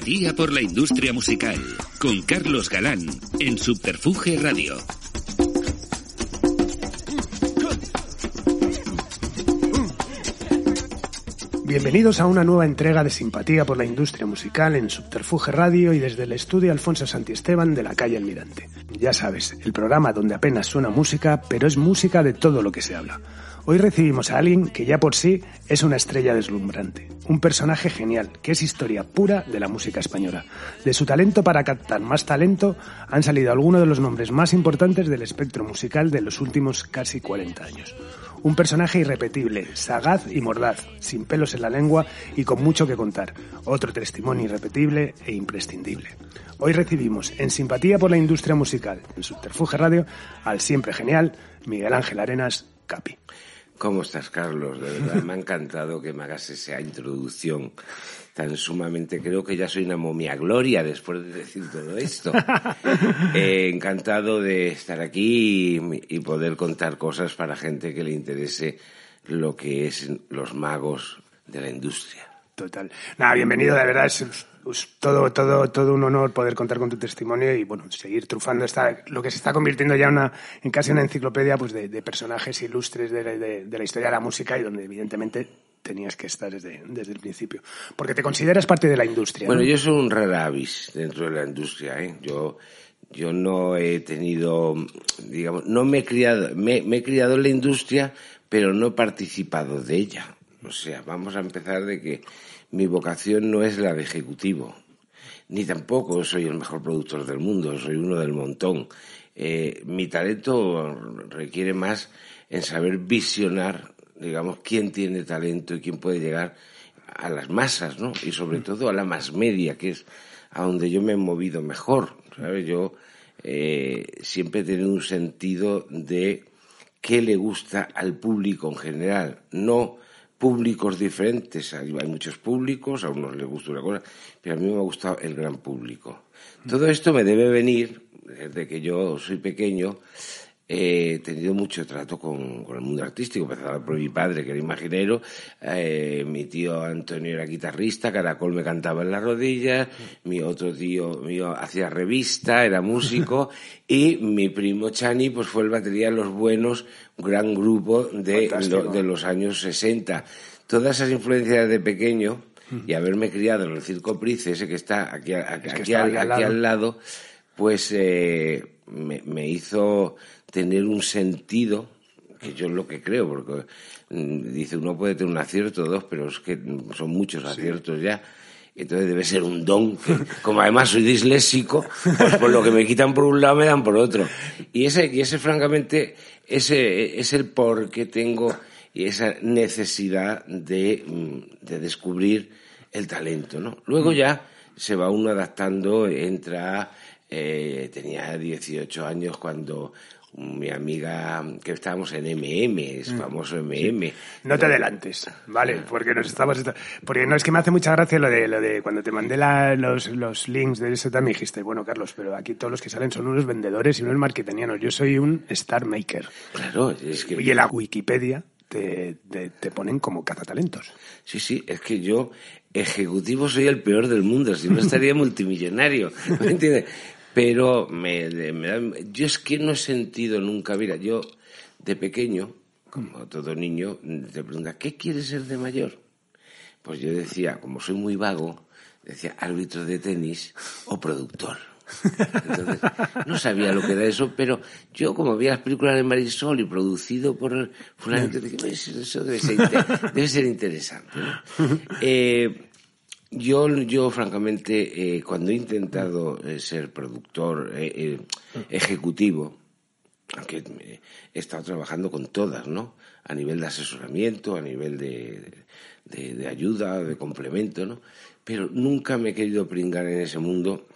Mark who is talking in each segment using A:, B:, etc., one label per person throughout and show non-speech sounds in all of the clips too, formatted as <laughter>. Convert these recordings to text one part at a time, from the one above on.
A: Simpatía por la industria musical con Carlos Galán en Subterfuge Radio.
B: Bienvenidos a una nueva entrega de Simpatía por la Industria Musical en Subterfuge Radio y desde el estudio Alfonso Santiesteban de la calle Almirante. Ya sabes, el programa donde apenas suena música, pero es música de todo lo que se habla. Hoy recibimos a alguien que ya por sí es una estrella deslumbrante, un personaje genial, que es historia pura de la música española. De su talento para captar más talento han salido algunos de los nombres más importantes del espectro musical de los últimos casi 40 años. Un personaje irrepetible, sagaz y mordaz, sin pelos en la lengua y con mucho que contar. Otro testimonio irrepetible e imprescindible. Hoy recibimos en Simpatía por la Industria Musical, en Subterfuge Radio, al siempre genial Miguel Ángel Arenas Capi.
C: ¿Cómo estás, Carlos? De verdad, me ha encantado que me hagas esa introducción tan sumamente. Creo que ya soy una momia gloria después de decir todo esto. <laughs> Eh, encantado de estar aquí y, y poder contar cosas para gente que le interese lo que es los magos de la industria.
B: Total. Nada, bienvenido, de verdad es, todo, todo, todo un honor poder contar con tu testimonio y bueno, seguir trufando esta, lo que se está convirtiendo ya una, en casi una enciclopedia pues de, de personajes ilustres de, de- de la historia de la música y donde evidentemente tenías que estar desde, desde el principio. Porque te consideras parte de la industria.
C: Bueno,
B: ¿no?
C: yo soy un rara avis dentro de la industria, ¿eh? Yo, yo no he tenido, digamos, no me he criado, me, me he criado en la industria, pero no he participado de ella. O sea, vamos a empezar de que mi vocación no es la de ejecutivo, ni tampoco soy el mejor productor del mundo, soy uno del montón. Eh, mi talento requiere más en saber visionar, digamos, quién tiene talento y quién puede llegar a las masas, ¿no? Y sobre todo a la más media, que es a donde yo me he movido mejor, ¿sabes? Yo eh, siempre he tenido un sentido de qué le gusta al público en general, no públicos diferentes. Hay hay muchos públicos, a unos les gusta una cosa, pero a mí me ha gustado el gran público. Todo esto me debe venir desde que yo soy pequeño. He tenido mucho trato con, con el mundo artístico, empezaba por mi padre, que era imaginero, eh, mi tío Antonio era guitarrista, Caracol me cantaba en las rodillas, mi otro tío mío hacía revista, era músico, <laughs> y mi primo Chani pues fue el batería de Los Buenos, gran grupo de,
B: Fantástico.
C: lo- de los años 60. Todas esas influencias de pequeño y haberme criado en el Circo Price, ese que está aquí,
B: que
C: al,
B: ahí al
C: aquí
B: lado.
C: al lado, pues eh, me, me hizo tener un sentido que yo es lo que creo, porque mm, dice uno puede tener un acierto o dos, pero es que mm, son muchos aciertos ya. Entonces debe ser un don, que, como además soy disléxico, pues por lo que me quitan por un lado me dan por otro. Y ese, y ese francamente, ese es el por qué tengo esa necesidad de, mm, de descubrir el talento, ¿no? Luego ya se va uno adaptando, entra, eh, tenía 18 años cuando mi amiga, que estábamos en MM, es famoso MM.
B: No te adelantes, ¿vale? Porque nos estamos... Porque no, es que me hace mucha gracia lo de, lo de cuando te mandé la- los, los links de eso también dijiste, bueno, Carlos, pero aquí todos los que salen son unos vendedores y unos marketingianos. Yo soy un star maker.
C: Claro, es que...
B: Y en la Wikipedia te, te, te ponen como cazatalentos.
C: Sí, sí, es que yo, ejecutivo, soy el peor del mundo, si no estaría multimillonario, ¿me entiendes? Pero me, me da- yo es que no he sentido nunca, mira, yo de pequeño, como todo niño, te pregunta, ¿qué quieres ser de mayor? Pues yo decía, como soy muy vago, decía árbitro de tenis o productor. Entonces, no sabía lo que era eso, pero yo como vi las películas de Marisol y producido por fulanito, dije, "Pues eso debe ser, debe ser interesante. ¿no?". <laughs> Eh, Yo, yo francamente, eh, cuando he intentado eh, ser productor eh, eh, ejecutivo, aunque eh, he estado trabajando con todas, ¿no? A nivel de asesoramiento, a nivel de, de, ayuda, de complemento, ¿no? Pero nunca me he querido pringar en ese mundo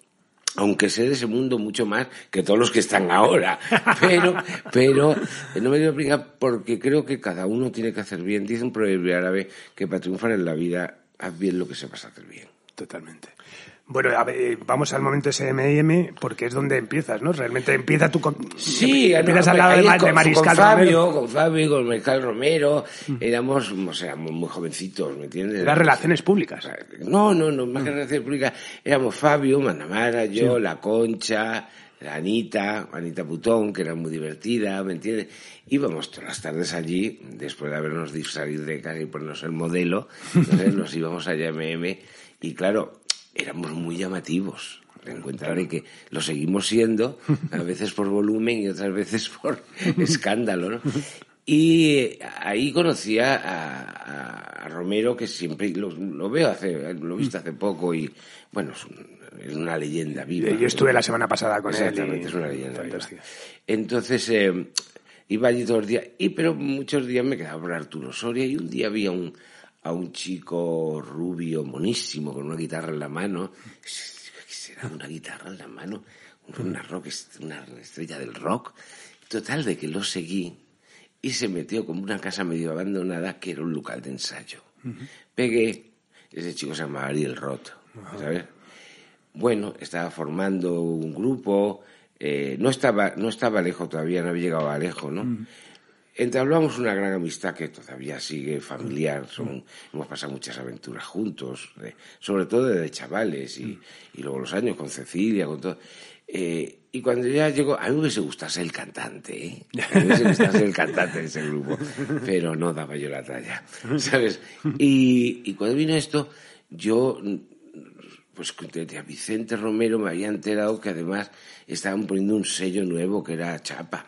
C: aunque sé de ese mundo mucho más que todos los que están ahora. <laughs> Pero, pero no me quiero pringar porque creo que cada uno tiene que hacer bien. Dice un proverbio árabe que para triunfar en la vida haz bien lo que sepas hacer bien.
B: Totalmente. Bueno, a ver, eh, vamos al momento SMM porque es donde empiezas, ¿no? Realmente empieza tú con...
C: Sí,
B: empiezas
C: no,
B: al lado de,
C: con,
B: de Mariscal
C: con Fabio,
B: Romero.
C: con Fabio, con Mariscal Romero, éramos, o sea, muy, muy jovencitos, ¿me entiendes?
B: Las relaciones públicas.
C: No, no, no, más que relaciones públicas, éramos Fabio, Manamara, yo, La Concha, Anita, Anita Putón, que era muy divertida, ¿me entiendes? Íbamos todas las tardes allí, después de habernos salir de casa y ponernos el modelo, entonces <laughs> nos íbamos a MM y claro, éramos muy llamativos. En cuenta que lo seguimos siendo, a veces por volumen y otras veces por <laughs> escándalo, ¿no? Y ahí conocí a, a- a Romero, que siempre lo, lo veo hace, lo he visto hace poco y, bueno, es, un- es una leyenda viva.
B: Yo estuve la semana pasada con él.
C: Exactamente,
B: y-
C: es una leyenda viva. Entonces, eh, iba allí todos los días, y pero muchos días me quedaba por Arturo Soria y un día vi a un, a un chico rubio, monísimo, con una guitarra en la mano. ¿Qué será una guitarra en la mano? Una, rock, una estrella del rock. Total, de que lo seguí y se metió como una casa medio abandonada que era un local de ensayo. Pegué, ese chico se llamaba Ariel Roth, ¿sabes? Bueno, estaba formando un grupo, eh, no, estaba, no estaba lejos todavía, no había llegado a lejos, ¿no? Entablamos una gran amistad que todavía sigue familiar, son, hemos pasado muchas aventuras juntos, de- sobre todo desde chavales y, y luego los años con Cecilia, con todo. Eh, y cuando ya llegó, a mí me hubiese gustado ser el cantante, ¿eh? A mí me hubiese gustado ser el cantante de ese grupo, <laughs> pero no daba yo la talla, ¿sabes? Y, y cuando vino esto, yo pues de Vicente Romero me había enterado que además estaban poniendo un sello nuevo que era Chapa.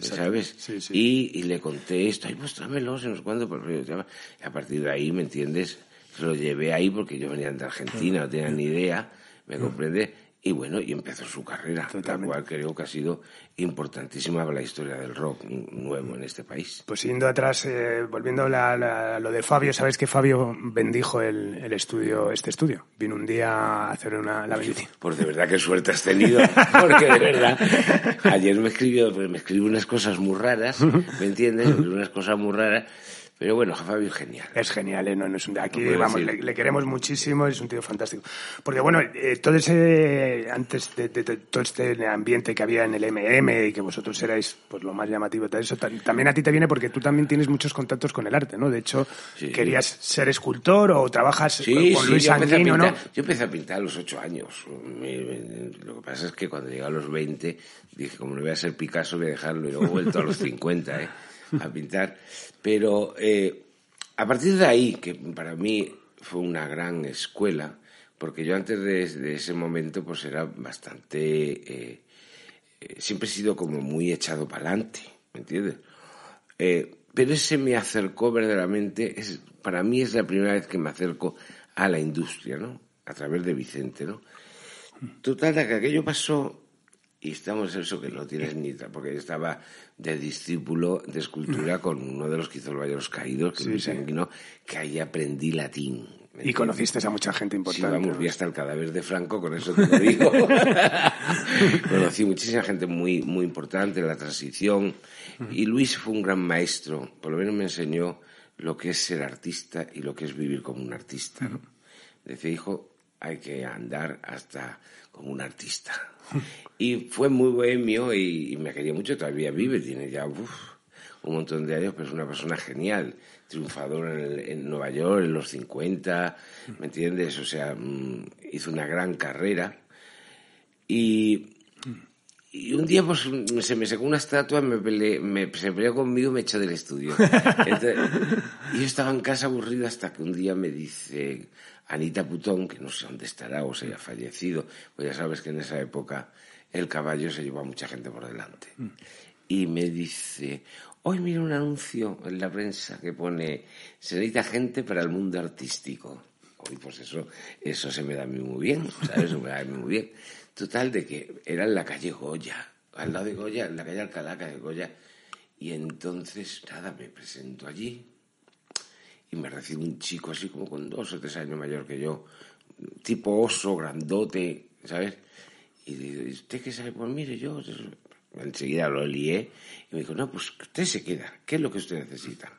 C: ¿Sabes?
B: Sí, sí.
C: Y, y le conté esto, ay, muéstramelo, no sé cuándo, por Chapa. Y a partir de ahí, ¿me entiendes? Se lo llevé ahí porque yo venía de Argentina, no tenía ni idea, ¿me comprende? Y bueno, y empezó su carrera, la
B: Totalmente.
C: cual creo que ha sido importantísima para la historia del rock nuevo en este país.
B: Pues yendo atrás, eh, volviendo a la- la- lo de Fabio, ¿sabes que Fabio bendijo el, el estudio, este estudio? Vino un día a hacer una, la bendición.
C: Pues de verdad qué suerte has tenido, <laughs> porque de verdad, ayer me escribió, me escribió unas cosas muy raras, ¿me entiendes? Me escribió unas cosas muy raras, pero bueno, Fabio es genial.
B: Es genial, ¿eh? no, no es un, aquí
C: No
B: vamos, le, le queremos muchísimo, es un tío fantástico. Porque bueno, eh, todo ese, antes de, de- de todo este ambiente que había en el MM y que vosotros erais pues lo más llamativo, todo eso, tam- también a ti te viene porque tú también tienes muchos contactos con el arte, ¿no? De hecho,
C: Sí.
B: querías ser escultor o trabajas
C: Sí,
B: con
C: sí,
B: Luis Sanguino, ¿no?
C: yo empecé a pintar a los ocho años. Lo que pasa es que cuando llegué a los 20 dije, como no voy a ser Picasso, voy a dejarlo. Y luego he vuelto a los 50 ¿eh? A pintar. Pero eh, a partir de ahí, que para mí fue una gran escuela, porque yo antes de, ese momento pues era bastante... eh, eh, siempre he sido como muy echado para adelante, ¿me entiendes? Pero ese me acercó verdaderamente, es, para mí es la primera vez que me acerco a la industria, ¿no? A través de Vicente, ¿no? Total, que aquello pasó y estamos en eso que no tienes ni porque yo estaba de discípulo de escultura con uno de los que hizo el Valle los Caídos, que
B: Sí,
C: Luis
B: sí.
C: Sanguino, que ahí aprendí latín. ¿me
B: Y conociste a mucha gente
C: Sí,
B: importante.
C: vamos, vi hasta el cadáver de Franco, con eso te lo digo. <laughs> Conocí muchísima gente muy, muy importante en la transición. Y Luis fue un gran maestro. Por lo menos me enseñó lo que es ser artista y lo que es vivir como un artista. ¿no? Decía, hijo, hay que andar hasta como un artista. Y fue muy bohemio y, y me quería mucho. Todavía vive, tiene ya uf, un montón de años, pero es una persona genial. Triunfador en, el- en Nueva York en los 50, ¿me entiendes? O sea, mm, hizo una gran carrera. Y, y un día pues se me secó una estatua, me peleé- me, se peleó conmigo y me echó del estudio. <laughs> Entonces, y yo estaba en casa aburrido hasta que un día me dice Anita Putón, que no sé dónde estará o se haya fallecido, pues ya sabes que en esa época el caballo se llevó a mucha gente por delante. Y me dice, hoy mira un anuncio en la prensa que pone, se necesita gente para el mundo artístico. Hoy pues eso, eso se me da a mí muy bien, ¿sabes? Se me da a mí muy bien. Total, de que era en la calle Goya, al lado de Goya, en la calle Alcalá, de Goya. Y entonces, nada, me presento allí y me recibe un chico así como con dos o tres años mayor que yo, tipo oso, grandote, ¿sabes? Y digo, ¿usted qué sabe? Pues mire, yo enseguida lo lié y me dijo, no, pues usted se queda, ¿qué es lo que usted necesita?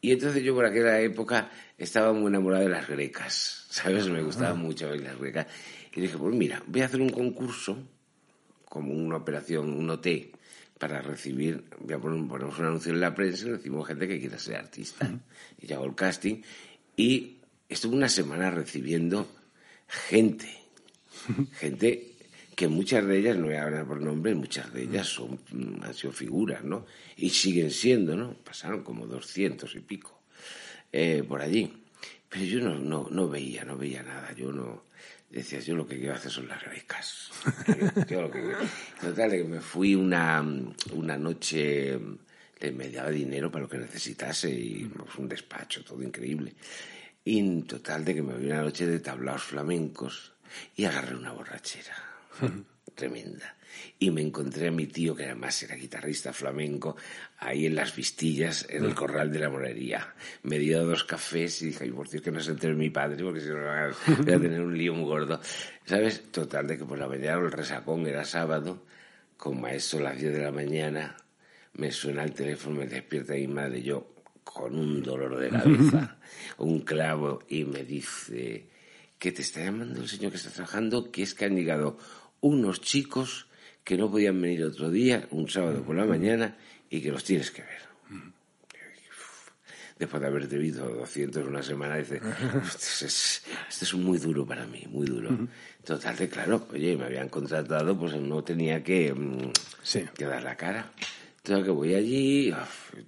C: Y entonces yo por aquella época estaba muy enamorado de las grecas, ¿sabes? Me gustaba mucho ver las grecas. Y dije, pues mira, voy a hacer un concurso, como una operación, un OT, para recibir, voy a poner, ponemos un anuncio en la prensa y recibimos gente que quiera ser artista. Y yo hago el casting y estuve una semana recibiendo gente, gente que muchas de ellas, no voy a hablar por nombre, muchas de ellas son, mm, han sido figuras, ¿no? Y siguen siendo, ¿no? Pasaron como doscientos y pico eh, por allí. Pero yo no, no, no veía, no veía nada, yo no... Decías, yo lo que quiero hacer son las grecas. Yo lo que quiero- Total, de que me fui una, una noche, le me daba dinero para lo que necesitase y pues, un despacho, todo increíble. Y en total de que me vi una noche de tablaos flamencos y agarré una borrachera <laughs> tremenda. Y me encontré a mi tío, que además era guitarrista flamenco, ahí en las vistillas, en el corral de la morería. Me dio dos cafés y dije, ay, por Dios, que no se entere mi padre, porque si no voy a voy a tener un lío muy gordo. ¿Sabes? Total, de que por la mañana el resacón era sábado, como a eso las 10 de la mañana, me suena el teléfono, me despierta mi madre, yo con un dolor de cabeza, <laughs> un clavo, y me dice que te está llamando el señor que está trabajando, que es que han llegado unos chicos que no podían venir otro día, un sábado por la mañana, y que los tienes que ver. Después de haberte visto 200 en una semana, dice, esto es, esto es muy duro para mí, muy duro. Total, de claro, oye, me habían contratado, pues no tenía que, mm,
B: Sí.
C: que dar la cara. Entonces que voy allí,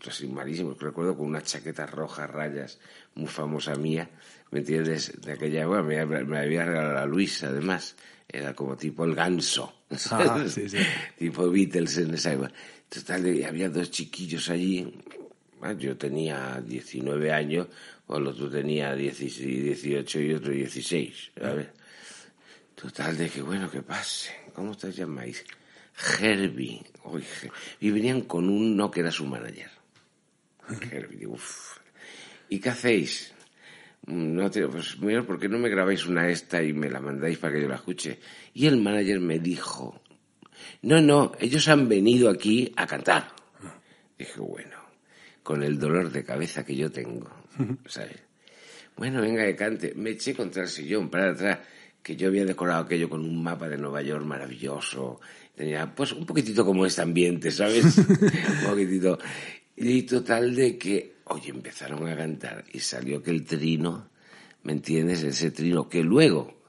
C: así malísimo, recuerdo con una chaqueta roja, rayas, muy famosa mía, ¿me entiendes? De aquella época me, había- me había regalado la Luisa, además, era como tipo el ganso, <laughs>
B: Ah, sí, sí.
C: tipo Beatles en esa época. Total, de- había dos chiquillos allí, yo tenía 19 años, o el otro tenía 16, 18 y otro 16, ¿sabes? Total, de que bueno, que pase. ¿Cómo te llamáis? Herbie. Uy, Je- y venían con uno que era su manager. Herbie, uff. ¿Y qué hacéis? "Mm, No te, pues mira, ¿por qué no me grabáis una esta y me la mandáis para que yo la escuche? Y el manager me dijo, no, no, ellos han venido aquí a cantar. Dije, bueno, con el dolor de cabeza que yo tengo, <laughs> ¿sabes? Bueno, venga, que cante. Me eché contra el sillón, para atrás, que yo había decorado aquello con un mapa de Nueva York maravilloso. Tenía, pues, un poquitito como este ambiente, ¿sabes? <laughs> un poquitito. Y total de que, oye, empezaron a cantar y salió que el trino, ¿me entiendes? Ese trino que luego,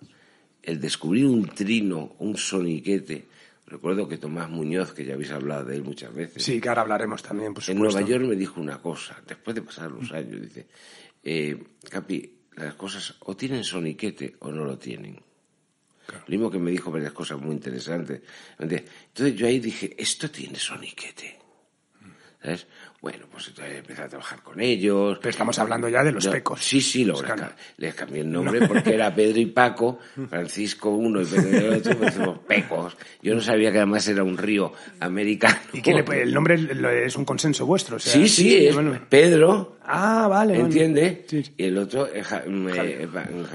C: el descubrir un trino, un soniquete, recuerdo que Tomás Muñoz, que ya habéis hablado de él muchas veces,
B: Sí, que ahora hablaremos también, por
C: en
B: supuesto.
C: Nueva York me dijo una cosa, después de pasar los años, dice, eh, Capi, las cosas o tienen soniquete o no lo tienen. Lo mismo que me dijo varias cosas muy interesantes. Entonces yo ahí dije, esto tiene soniquete. ¿Sabes? Bueno, pues entonces empecé a trabajar con ellos.
B: Pero estamos hablando ya de los
C: No,
B: pecos.
C: Sí, sí,
B: Los
C: les, cambié el nombre porque era Pedro y Paco, <laughs> Francisco uno y Pedro el otro, pues decimos pecos. Yo no sabía que además era un río americano.
B: ¿Y qué le, el nombre <laughs> lo- es un consenso vuestro? o sea,
C: Sí, sí, es
B: bueno.
C: Pedro,
B: Ah, vale.
C: ¿entiende?
B: Sí, sí.
C: Y el otro es Ja- mm, eh,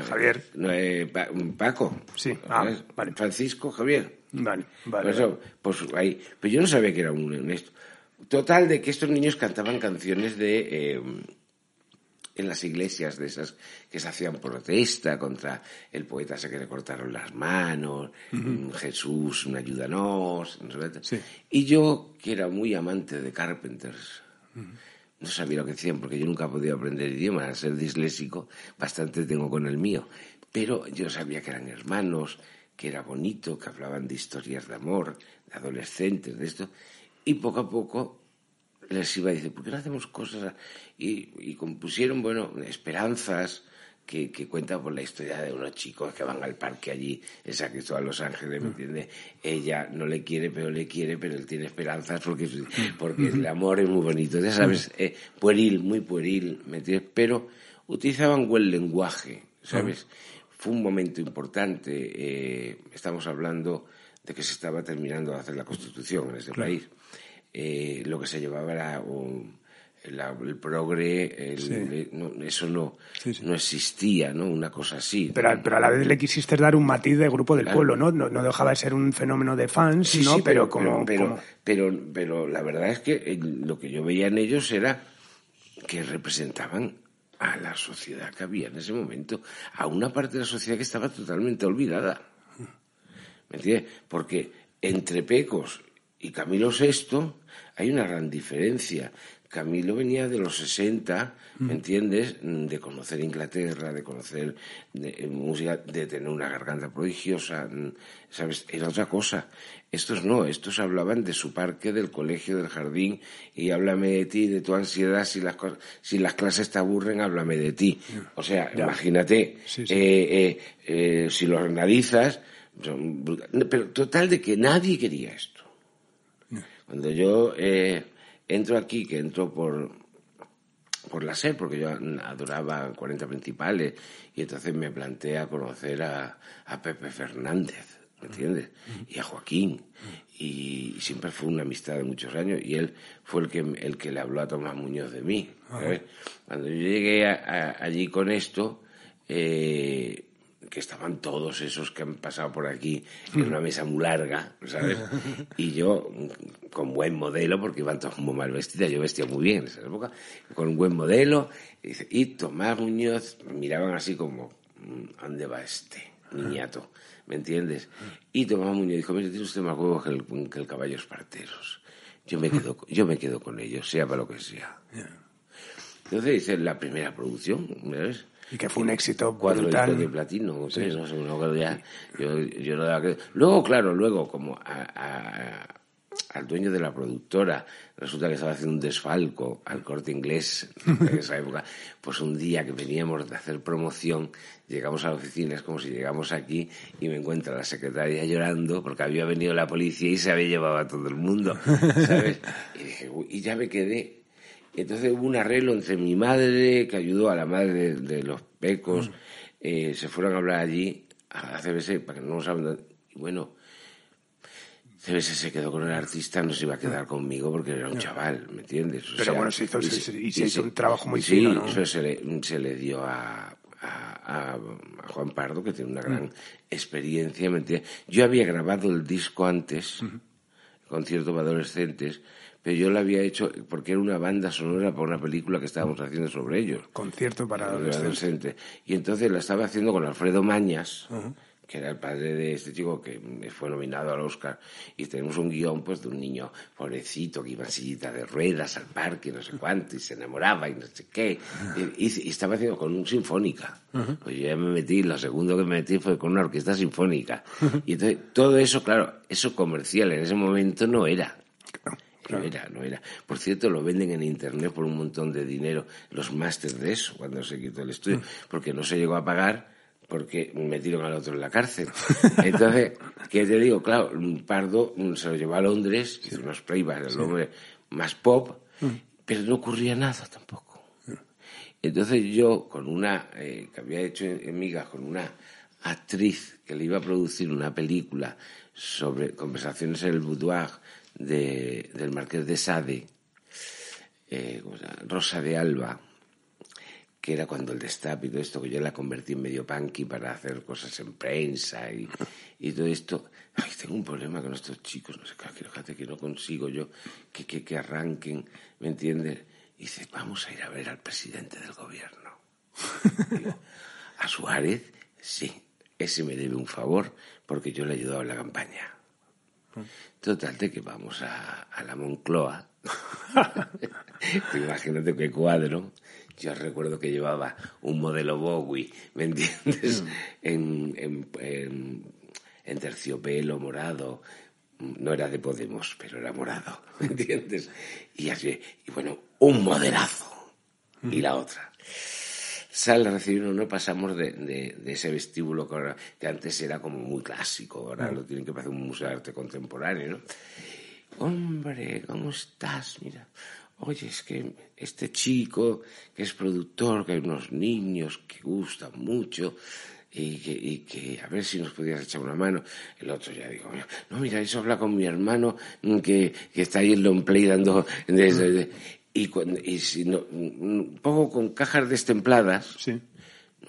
B: Javier.
C: Eh, Pa- Paco.
B: Sí, ah, vale.
C: Francisco Javier.
B: Vale, vale.
C: Por eso, pues ahí. Pero yo no sabía que era un un esto. Total, de que estos niños cantaban canciones de. eh, en las iglesias de esas que se hacían protesta contra el poeta ese que le cortaron las manos, Jesús, un ayúdanos.
B: Sí.
C: Y yo, que era muy amante de Carpenters, no sabía lo que decían porque yo nunca he podido aprender idiomas, al ser disléxico, bastante tengo con el mío. Pero yo sabía que eran hermanos, que era bonito, que hablaban de historias de amor, de adolescentes, de esto. Y poco a poco les iba a decir, ¿por qué no hacemos cosas? Y, y compusieron, bueno, esperanzas que, que cuentan por la historia de unos chicos que van al parque allí, en San Cristóbal Los Ángeles, ¿me entiendes? Ella no le quiere, pero le quiere, pero él tiene esperanzas porque, porque el amor es muy bonito, ya sabes, eh, pueril, muy pueril, ¿me entiendes? Pero utilizaban buen lenguaje, ¿sabes? Fue un momento importante. eh, estamos hablando de que se estaba terminando de hacer la Constitución en este país. Eh, lo que se llevaba era un- la- el progre, el-
B: Sí.
C: no, eso no,
B: Sí, sí.
C: no existía, ¿no? Una cosa así.
B: Pero, a- pero a la vez le quisiste dar un matiz de grupo del
C: Claro.
B: pueblo, ¿no? ¿no? No dejaba de ser un fenómeno de fans,
C: Sí,
B: ¿no?
C: sí,
B: pero, como,
C: pero,
B: como-
C: pero, pero la verdad es que eh, lo que yo veía en ellos era que representaban a la sociedad que había en ese momento, a una parte de la sociedad que estaba totalmente olvidada. ¿Me entiendes? Porque entre Pecos y Camilo VI hay una gran diferencia. Camilo venía de los 60, ¿me entiendes? De conocer Inglaterra, de conocer de- eh, música, de tener una garganta prodigiosa, ¿sabes? Era otra cosa. Estos no, estos hablaban de su parque, del colegio, del jardín, y háblame de ti, de tu ansiedad, si las, si las clases te aburren, háblame de ti. O sea,
B: Ya.
C: imagínate,
B: Sí, sí.
C: eh, eh, eh, si los analizas, pero total de que nadie quería esto. Cuando yo eh, entro aquí, que entro por, por la SER, porque yo adoraba 40 principales, y entonces me planteé a conocer a, a Pepe Fernández, ¿me entiendes? Y a Joaquín. Y siempre fue una amistad de muchos años, y él fue el que, el que le habló a Tomás Muñoz de mí. ¿sabes? Cuando yo llegué a- a- allí con esto, eh, que estaban todos esos que han pasado por aquí en una mesa muy larga, ¿sabes? <laughs> Y yo, con buen modelo, porque iban todos muy mal vestidas, yo vestía muy bien en esa época, con un buen modelo, y, Tomás Muñoz, me miraban así como, mm, ¿a dónde va este niñato? ¿Me entiendes? Y Tomás Muñoz dijo, mire, tiene usted más huevos que el, que el caballo esparteros. Yo me quedo, yo me quedo con ellos, sea para lo que sea. Entonces hice la primera producción, ¿ves?
B: Y que fue un éxito
C: cuatro
B: brutal.
C: de platino, o tres, no sé, cosa ya, yo, yo no daba que- Luego, claro, luego, como a- a- al dueño de la productora, resulta que estaba haciendo un desfalco al corte inglés en esa <laughs> época, pues un día que veníamos de hacer promoción, llegamos a la oficina, es como si llegamos aquí y me encuentra la secretaria llorando porque había venido la policía y se había llevado a todo el mundo, ¿sabes? <laughs> Y dije, y ya me quedé entonces hubo un arreglo entre mi madre, que ayudó a la madre de, de los pecos, eh, se fueron a hablar allí a la CBS, para que no lo saben. Y bueno, CBS se quedó con el artista, no se iba a quedar conmigo porque era un chaval, ¿me entiendes? O
B: Pero bueno, se hizo-
C: y
B: se- se- y se hizo
C: se-
B: un trabajo muy
C: sí,
B: fino, ¿no?
C: eso se le, se le dio a, a- a- a Juan Pardo, que tiene una gran
B: Mm.
C: experiencia, ¿me entiendes? Yo había grabado el disco antes, concierto para adolescentes, pero yo lo había hecho porque era una banda sonora para una película que estábamos haciendo sobre ellos.
B: Concierto para adolescentes.
C: adolescente. Y entonces la estaba haciendo con Alfredo Mañas, que era el padre de este chico que fue nominado al Oscar. Y tenemos un guion pues de un niño pobrecito que iba en sillita de ruedas al parque, no sé <laughs> cuánto, y se enamoraba y no sé qué. Y, estaba haciendo con un sinfónica. Pues yo ya me metí, lo segundo que me metí fue con una orquesta sinfónica. Y entonces todo eso, claro, eso comercial en ese momento no era. No era, no era. Por cierto, lo venden en internet por un montón de dinero, los másters de eso, cuando se quitó el estudio, porque no se llegó a pagar porque metieron al otro en la cárcel. Entonces, <laughs> ¿qué te digo? Claro, Pardo mm, se lo llevó a Londres, hizo unos playbacks, el hombre más pop, pero no ocurría nada tampoco. Entonces yo, con una, eh, que había hecho en migas, con una actriz que le iba a producir una película sobre conversaciones en el boudoir de, del Marqués de Sade, eh. Rosa de Alba, que era cuando el destape y todo esto, que yo la convertí en medio punky para hacer cosas en prensa y, y todo esto. Ay, tengo un problema con estos chicos, no sé qué, fíjate que no consigo yo que, que, que arranquen, ¿me entiendes? Y dice, vamos a ir a ver al presidente del gobierno. A Suárez, sí, ese me debe un favor porque yo le he ayudado en la campaña. Total, de que vamos a, a la Moncloa. <laughs> Imagínate qué cuadro. Yo recuerdo que llevaba un modelo Bowie, ¿me entiendes? En, en, en- en terciopelo morado. No era de Podemos, pero era morado, ¿me entiendes? Y así, y bueno, un moderazo. Y la otra sale a recibirnos, no pasamos de, de- de ese vestíbulo que, ahora- que antes era como muy clásico, ahora lo tienen que parecer un museo de arte contemporáneo, ¿no? Hombre, ¿cómo estás? Mira, oye, es que este chico que es productor, que hay unos niños que gustan mucho, y que, y que a ver si nos podías echar una mano. El otro ya digo, no, mira, eso habla con mi hermano que, que está ahí en long play dando... y, cuando- y si no, un poco con cajas destempladas,
B: Sí.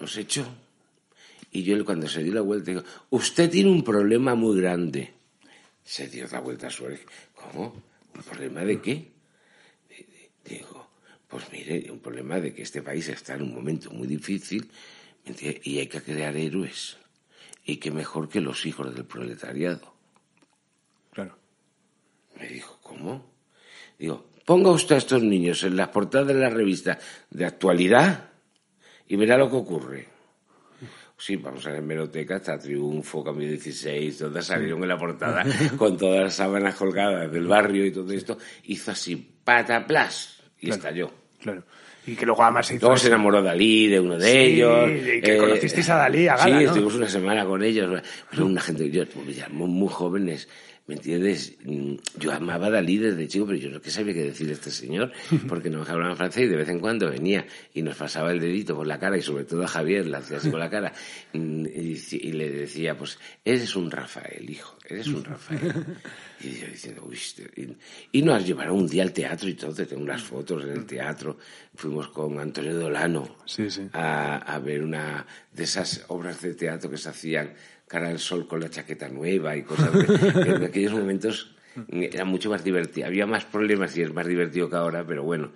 C: nos echó. Y yo cuando se dio la vuelta digo, usted tiene un problema muy grande. Se dio la vuelta a su oreja. ¿Cómo? ¿Un problema de qué? Digo, pues mire, un problema de que este país está en un momento muy difícil y hay que crear héroes. Y que mejor que los hijos del proletariado.
B: Claro.
C: Me dijo, ¿cómo? Digo, ponga usted a estos niños en las portadas de la revista de actualidad y verá lo que ocurre. Sí, vamos a la hemeroteca, está Triunfo, Cambio 16, todas salieron en la portada <laughs> con todas las sábanas colgadas del barrio y todo esto. Hizo así, pataplas, y
B: Claro.
C: estalló.
B: Claro. Y que luego además se hizo
C: Luego se enamoró Dalí de uno de
B: Sí,
C: ellos.
B: y que conocisteis a Dalí, a Gala,
C: Sí,
B: ¿no?
C: estuvimos una semana con ellos. Pero una gente, yo, muy, muy jóvenes, ¿me entiendes? Mm, Yo amaba a Dalí desde chico, pero yo no que sabía qué decir este señor, <laughs> porque no hablaba francés y de vez en cuando venía y nos pasaba el dedito por la cara y sobre todo a Javier le hacía así con la cara y, le decía, pues, eres un Rafael, hijo, eres un Rafael. <laughs> Y yo diciendo, uy, este- y, y nos llevaron un día al teatro y todo, tengo unas fotos en el teatro. Fuimos con Antonio Dolano
B: Sí, sí.
C: a, a ver una de esas obras de teatro que se hacían cara al sol con la chaqueta nueva y cosas que, en aquellos momentos era mucho más divertido. Había más problemas y es más divertido que ahora, pero bueno,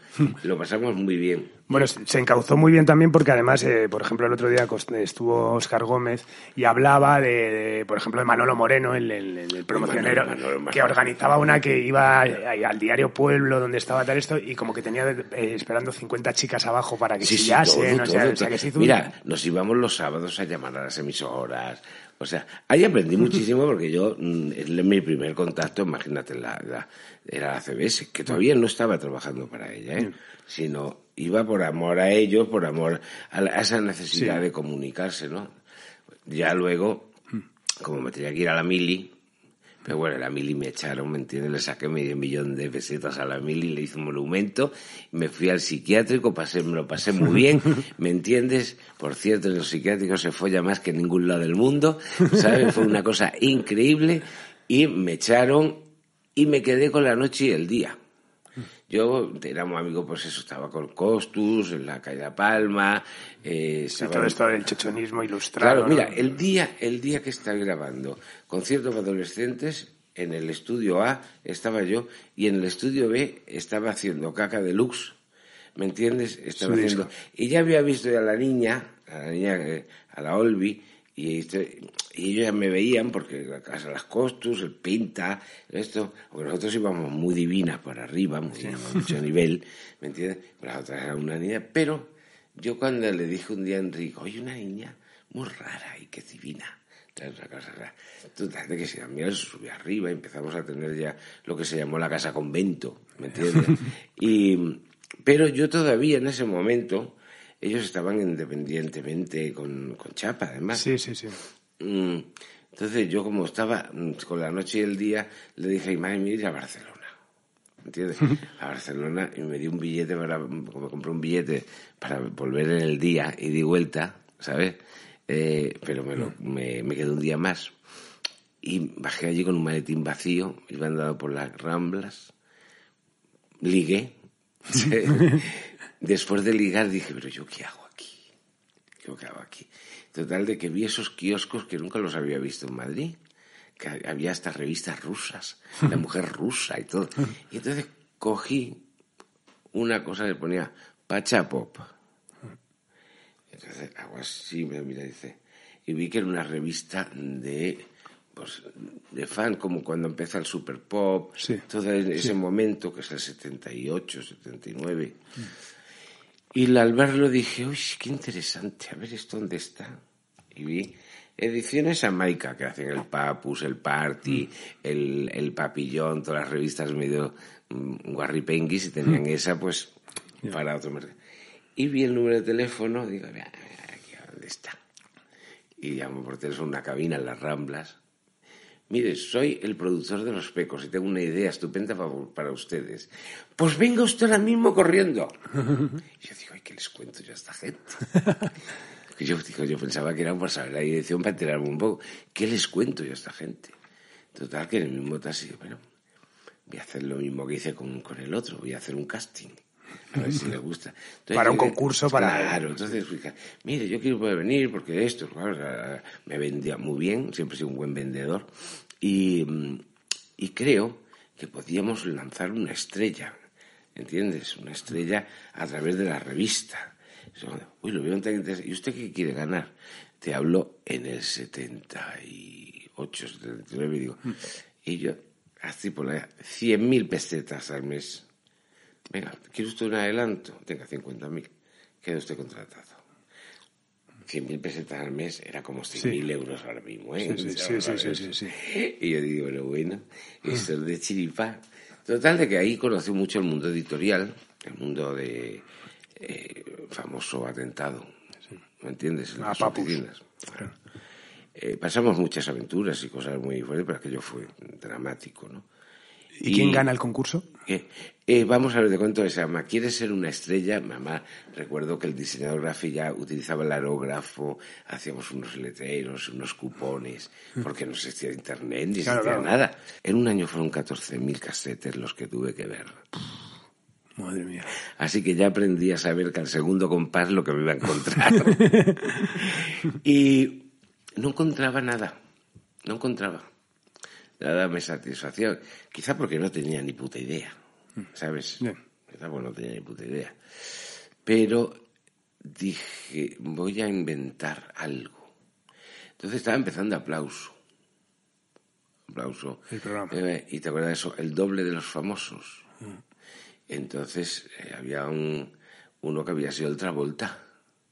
C: lo pasamos muy bien.
B: Bueno, se encauzó muy bien también porque además, eh, por ejemplo, el otro día estuvo Oscar Gómez y hablaba de, de, por ejemplo, de Manolo Moreno, el, el- el promocionero,
C: Manolo, Manolo,
B: que organizaba una que iba al diario Pueblo donde estaba tal esto y como que tenía eh, esperando 50 chicas abajo para que
C: Sí, sí,
B: chillasen,
C: todo,
B: o sea,
C: todo,
B: o sea, que se hizo un-
C: Mira, nos íbamos los sábados a llamar a las emisoras. O sea, ahí aprendí muchísimo porque yo, mm, el- mi primer contacto, imagínate, la, la- era la CBS, que todavía no estaba trabajando para ella, ¿eh? sino iba por amor a ellos, por amor a, la- a esa necesidad
B: Sí.
C: de comunicarse, ¿no? Ya luego, como me tenía que ir a la mili, pero bueno, la mili me echaron, ¿me entiendes? Le saqué medio millón de pesetas a la mili, le hice un monumento, me fui al psiquiátrico, pasé, me lo pasé muy bien, <laughs> ¿me entiendes? Por cierto, en los psiquiátricos se folla más que en ningún lado del mundo, ¿sabes? Fue una cosa increíble y me echaron y me quedé con la noche y el día. Yo éramos amigos, pues eso, estaba con Costus, en la calle La Palma, eh,
B: y
C: estaba-
B: todo esto del chechonismo ilustrado.
C: Claro, mira,
B: ¿no?
C: el día, el día que estaba grabando conciertos para adolescentes, en el estudio A estaba yo y en el estudio B estaba haciendo caca deluxe. ¿Me entiendes? Estaba haciendo. Y ya había visto a la niña, a la niña, eh, a la Olvi, y, este- y ellos ya me veían porque la casa las costus, el pinta, esto, porque nosotros íbamos muy divinas para arriba, muy, mucho nivel, ¿me entiendes? Pero la otra era una niña, pero yo cuando le dije un día a Enrico, oye, una niña muy rara y que divina. Entonces, una cosa rara. De que se se subió arriba y empezamos a tener ya lo que se llamó la casa convento, ¿me entiendes? <laughs> y, pero yo todavía en ese momento, ellos estaban independientemente con, con Chapa, además.
B: Sí, sí, sí.
C: Mm, Entonces yo como estaba mm, con la noche y el día, le dije, "Ay, madre mía, ir a Barcelona. ¿Entiendes? A Barcelona y me dio un billete para, me compré un billete para volver en el día y di vuelta, ¿sabes? Eh, pero me, lo, me, me quedé un día más. Y bajé allí con un maletín vacío, iba andando por las ramblas, ligué. <laughs> Después de ligar dije, pero yo qué hago aquí? ¿Yo qué hago aquí? Total de que vi esos kioscos que nunca los había visto en Madrid, que había hasta revistas rusas, <laughs> la mujer rusa y todo. Y entonces cogí una cosa que ponía Pacha Pop. Entonces hago así, me mira y dice, y vi que era una revista de pues, de fan, como cuando empieza el Super Pop,
B: Sí.
C: todo ese momento, que es el 78, 79. Y al verlo dije, uy, qué interesante, a ver esto dónde está. Y vi ediciones Jamaica, que hacen el Papus, el Party, el, el Papillón, todas las revistas medio mm, guarripenguis, y tenían esa, pues, para otro mercado. Y vi el número de teléfono, digo, "Vea, aquí, ¿dónde está? Y llamo por teléfono a una cabina en las Ramblas. Mire, soy el productor de los pecos y tengo una idea estupenda para, para ustedes. Pues venga usted ahora mismo corriendo. <laughs> Y yo digo, ay, ¿qué les cuento yo a esta gente? <laughs> Que yo, digo, yo pensaba que era por saber la dirección para enterarme un poco. ¿Qué les cuento yo a esta gente? Total, que en el mismo taxi, bueno, voy a hacer lo mismo que hice con, con el otro, voy a hacer un casting. A ver si le gusta. Entonces,
B: Para un
C: llegué-
B: concurso, para-
C: Claro, entonces, fija, mire, yo quiero poder venir porque esto, claro, la- me vendía muy bien, siempre he sido un buen vendedor. Y, mm, y creo que podíamos lanzar una estrella, ¿entiendes? Una estrella a través de la revista. Uy, lo veo tan interesante. ¿Y usted qué quiere ganar? Te hablo en el 78, 79, digo. Y yo, así por la 100.000 pesetas al mes. Venga, ¿quiere usted un adelanto? Tenga 50.000. Queda usted contratado. 100.000 pesetas al mes era como 100.000 euros ahora mismo, ¿eh?
B: Sí, sí, sí, sí, sí, sí,
C: Y yo digo, bueno, bueno, esto es de chiripá. Total, de que ahí conocí mucho el mundo editorial, el mundo de eh, famoso atentado, ¿me entiendes? En
B: A
C: las
B: Papus.
C: oficinas. Eh, pasamos muchas aventuras y cosas muy fuertes, pero aquello fue dramático, ¿no?
B: ¿Y quién gana el concurso?
C: Eh, eh, vamos a ver, te cuento esa. Mamá, ¿quieres ser una estrella? Mamá, recuerdo que el diseñador gráfico ya utilizaba el aerógrafo, hacíamos unos letreros, unos cupones, porque no existía internet, ni
B: Claro,
C: existía
B: claro.
C: nada. En un año fueron 14.000 casetes los que tuve que ver.
B: Madre mía.
C: Así que ya aprendí a saber que al segundo compás lo que me iba a encontrar. <laughs> y no encontraba nada. No encontraba. Nada me satisfacción. Quizá porque no tenía ni puta idea. ¿Sabes?
B: Bien.
C: Quizá porque no tenía ni puta idea. Pero dije, voy a inventar algo. Entonces estaba empezando aplauso. Aplauso.
B: El programa.
C: Eh, y te acuerdas de eso, el doble de los famosos. Entonces eh, había un, uno que había sido el Travolta.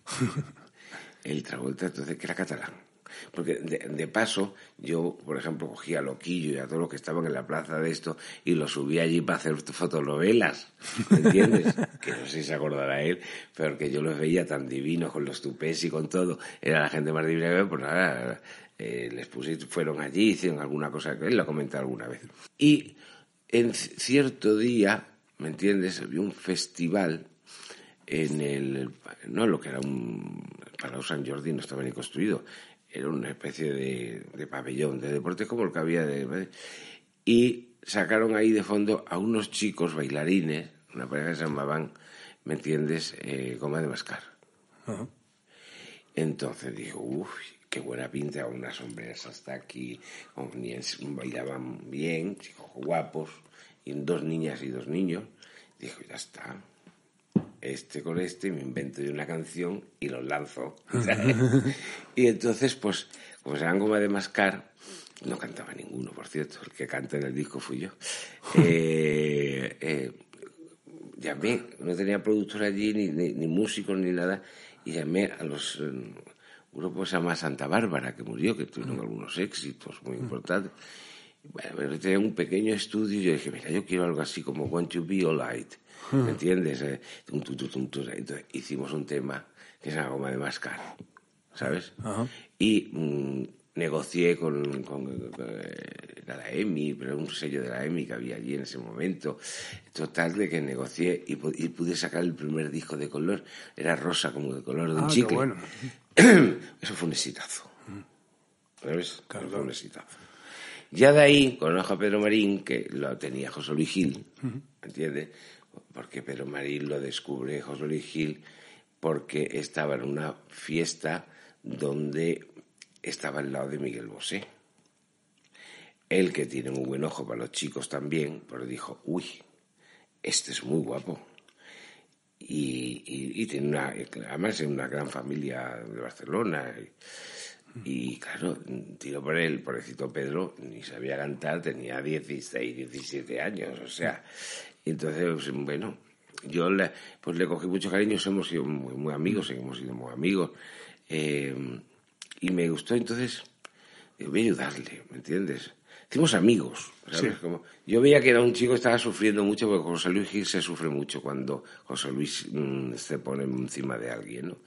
C: <laughs> el Travolta, entonces, que era catalán. Porque de, de paso, yo, por ejemplo, cogía a Loquillo y a todos los que estaban en la plaza de esto y los subía allí para hacer fotonovelas. ¿Me entiendes? <laughs> que no sé si se acordará él, pero que yo los veía tan divinos con los tupés y con todo. Era la gente más divina que veo, pues nada, eh, les puse, fueron allí, hicieron alguna cosa que él lo comentó alguna vez. Y en cierto día, ¿me entiendes? Había un festival en el, no lo que era un Palau San Jordi, no estaba ni construido, era una especie de, de pabellón de deporte como el que había de... Y sacaron ahí de fondo a unos chicos bailarines, una pareja que se llamaban, ¿me entiendes?, eh, Goma de Mascar. Entonces dijo, uff, qué buena pinta, unas sombreras hasta aquí, bailaban bien, chicos guapos, y dos niñas y dos niños. Dijo, ya está, este con este, me invento yo una canción y los lanzo. <laughs> <laughs> y entonces, pues, como se dan goma de mascar, no cantaba ninguno, por cierto, el que canta en el disco fui yo. <laughs> Eh, eh, llamé, no tenía productor allí, ni, ni, ni músicos, ni nada, y llamé a los... eh, un grupo que se llama Santa Bárbara, que murió, que tuvieron algunos éxitos muy importantes. Bueno, tenía un pequeño estudio y yo dije, mira, yo quiero algo así como Want to Be Alright, ¿me entiendes? Eh. Entonces hicimos un tema que se llama Goma de Mascar, ¿sabes? Y mm, negocié con, con, con, eh, la EMI, pero un sello de la EMI que había allí en ese momento. Total, de que negocié y, y pude sacar el primer disco de color. Era rosa como de color de un
B: Ah, qué
C: chicle.
B: bueno. <clears throat>
C: Eso fue un exitazo. ¿Sabes?
B: Claro,
C: Eso fue un exitazo. Ya de ahí conozco a Pedro Marín, que lo tenía José Luis Gil, ¿entiendes? Porque Pedro Marín lo descubre José Luis Gil porque estaba en una fiesta donde estaba al lado de Miguel Bosé. Él, que tiene muy buen ojo para los chicos también, pero dijo, uy, este es muy guapo. Y, tiene una, además es una gran familia de Barcelona. Y, y, claro, tiró por él, pobrecito Pedro, ni sabía cantar, tenía 16, 17 años, o sea. Y entonces, pues, bueno, yo le, pues le cogí mucho cariño, hemos sido muy, muy amigos, hemos sido muy amigos. eh, y me gustó, entonces, digo, voy a ayudarle, ¿me entiendes? Hicimos amigos, ¿sabes?
B: Sí.
C: Como, yo veía que era un chico que estaba sufriendo mucho, porque José Luis Gil se sufre mucho cuando José Luis mm, se pone encima de alguien, ¿no?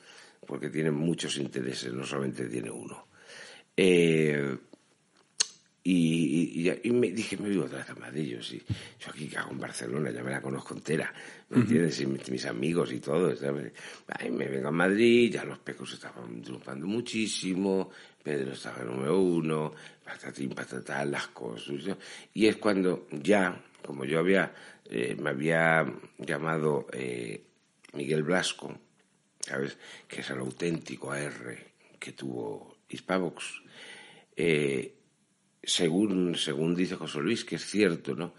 C: Porque tiene muchos intereses, no solamente tiene uno. Eh, Y, y, y me dije, me vivo otra vez a Madrid. Yo, sí, yo aquí cago en Barcelona, ya me la conozco entera, ¿me entiendes? Y mis, mis amigos y todo. ¿sabes? Ay, me vengo a Madrid, ya los pecos estaban triunfando muchísimo, Pedro estaba en número uno, patatín, patatán, las cosas. Y es cuando ya, como yo había, eh, me había llamado eh, Miguel Blasco, ¿sabes? Que es el auténtico AR que tuvo Hispavox. Eh, según, según dice José Luis, que es cierto, ¿no?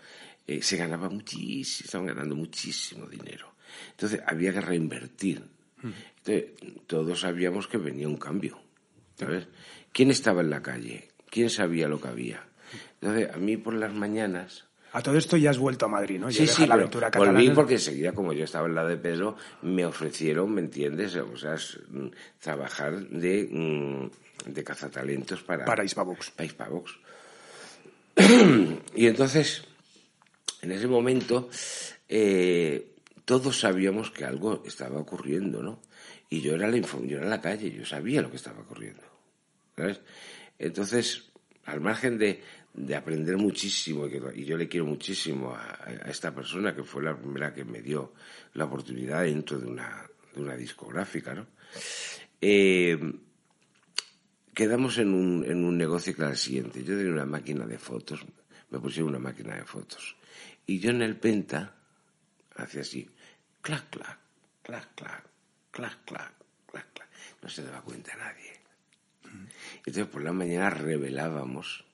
C: Eh, se ganaba muchísimo, estaban ganando muchísimo dinero. Entonces había que reinvertir. Entonces, todos sabíamos que venía un cambio. ¿Sabes? ¿Quién estaba en la calle? ¿Quién sabía lo que había? Entonces, a mí por las mañanas,
B: A todo esto ya has vuelto a Madrid, ¿no? Ya
C: Sí, sí,
B: la
C: pero
B: aventura
C: volví
B: catalana.
C: porque enseguida, como yo estaba en la de Pedro, me ofrecieron, ¿me entiendes? O sea, mm, trabajar de, mm, de cazatalentos para,
B: Para Hispavox.
C: para Hispavox. <clears throat> y entonces, en ese momento, eh, todos sabíamos que algo estaba ocurriendo, ¿no? Y yo era, la yo era la calle, yo sabía lo que estaba ocurriendo. ¿Sabes? Entonces, al margen de, de aprender muchísimo, y, yo le quiero muchísimo a, a esta persona que fue la primera que me dio la oportunidad dentro de una, de una discográfica, ¿no? Eh, quedamos en un, en un negocio que era el siguiente. Yo tenía una máquina de fotos, me pusieron una máquina de fotos. Y yo en el Penta hacía así, clac, clac, clac, clac, clac, clac, clac, clac. No se daba cuenta nadie. Entonces por la mañana revelábamos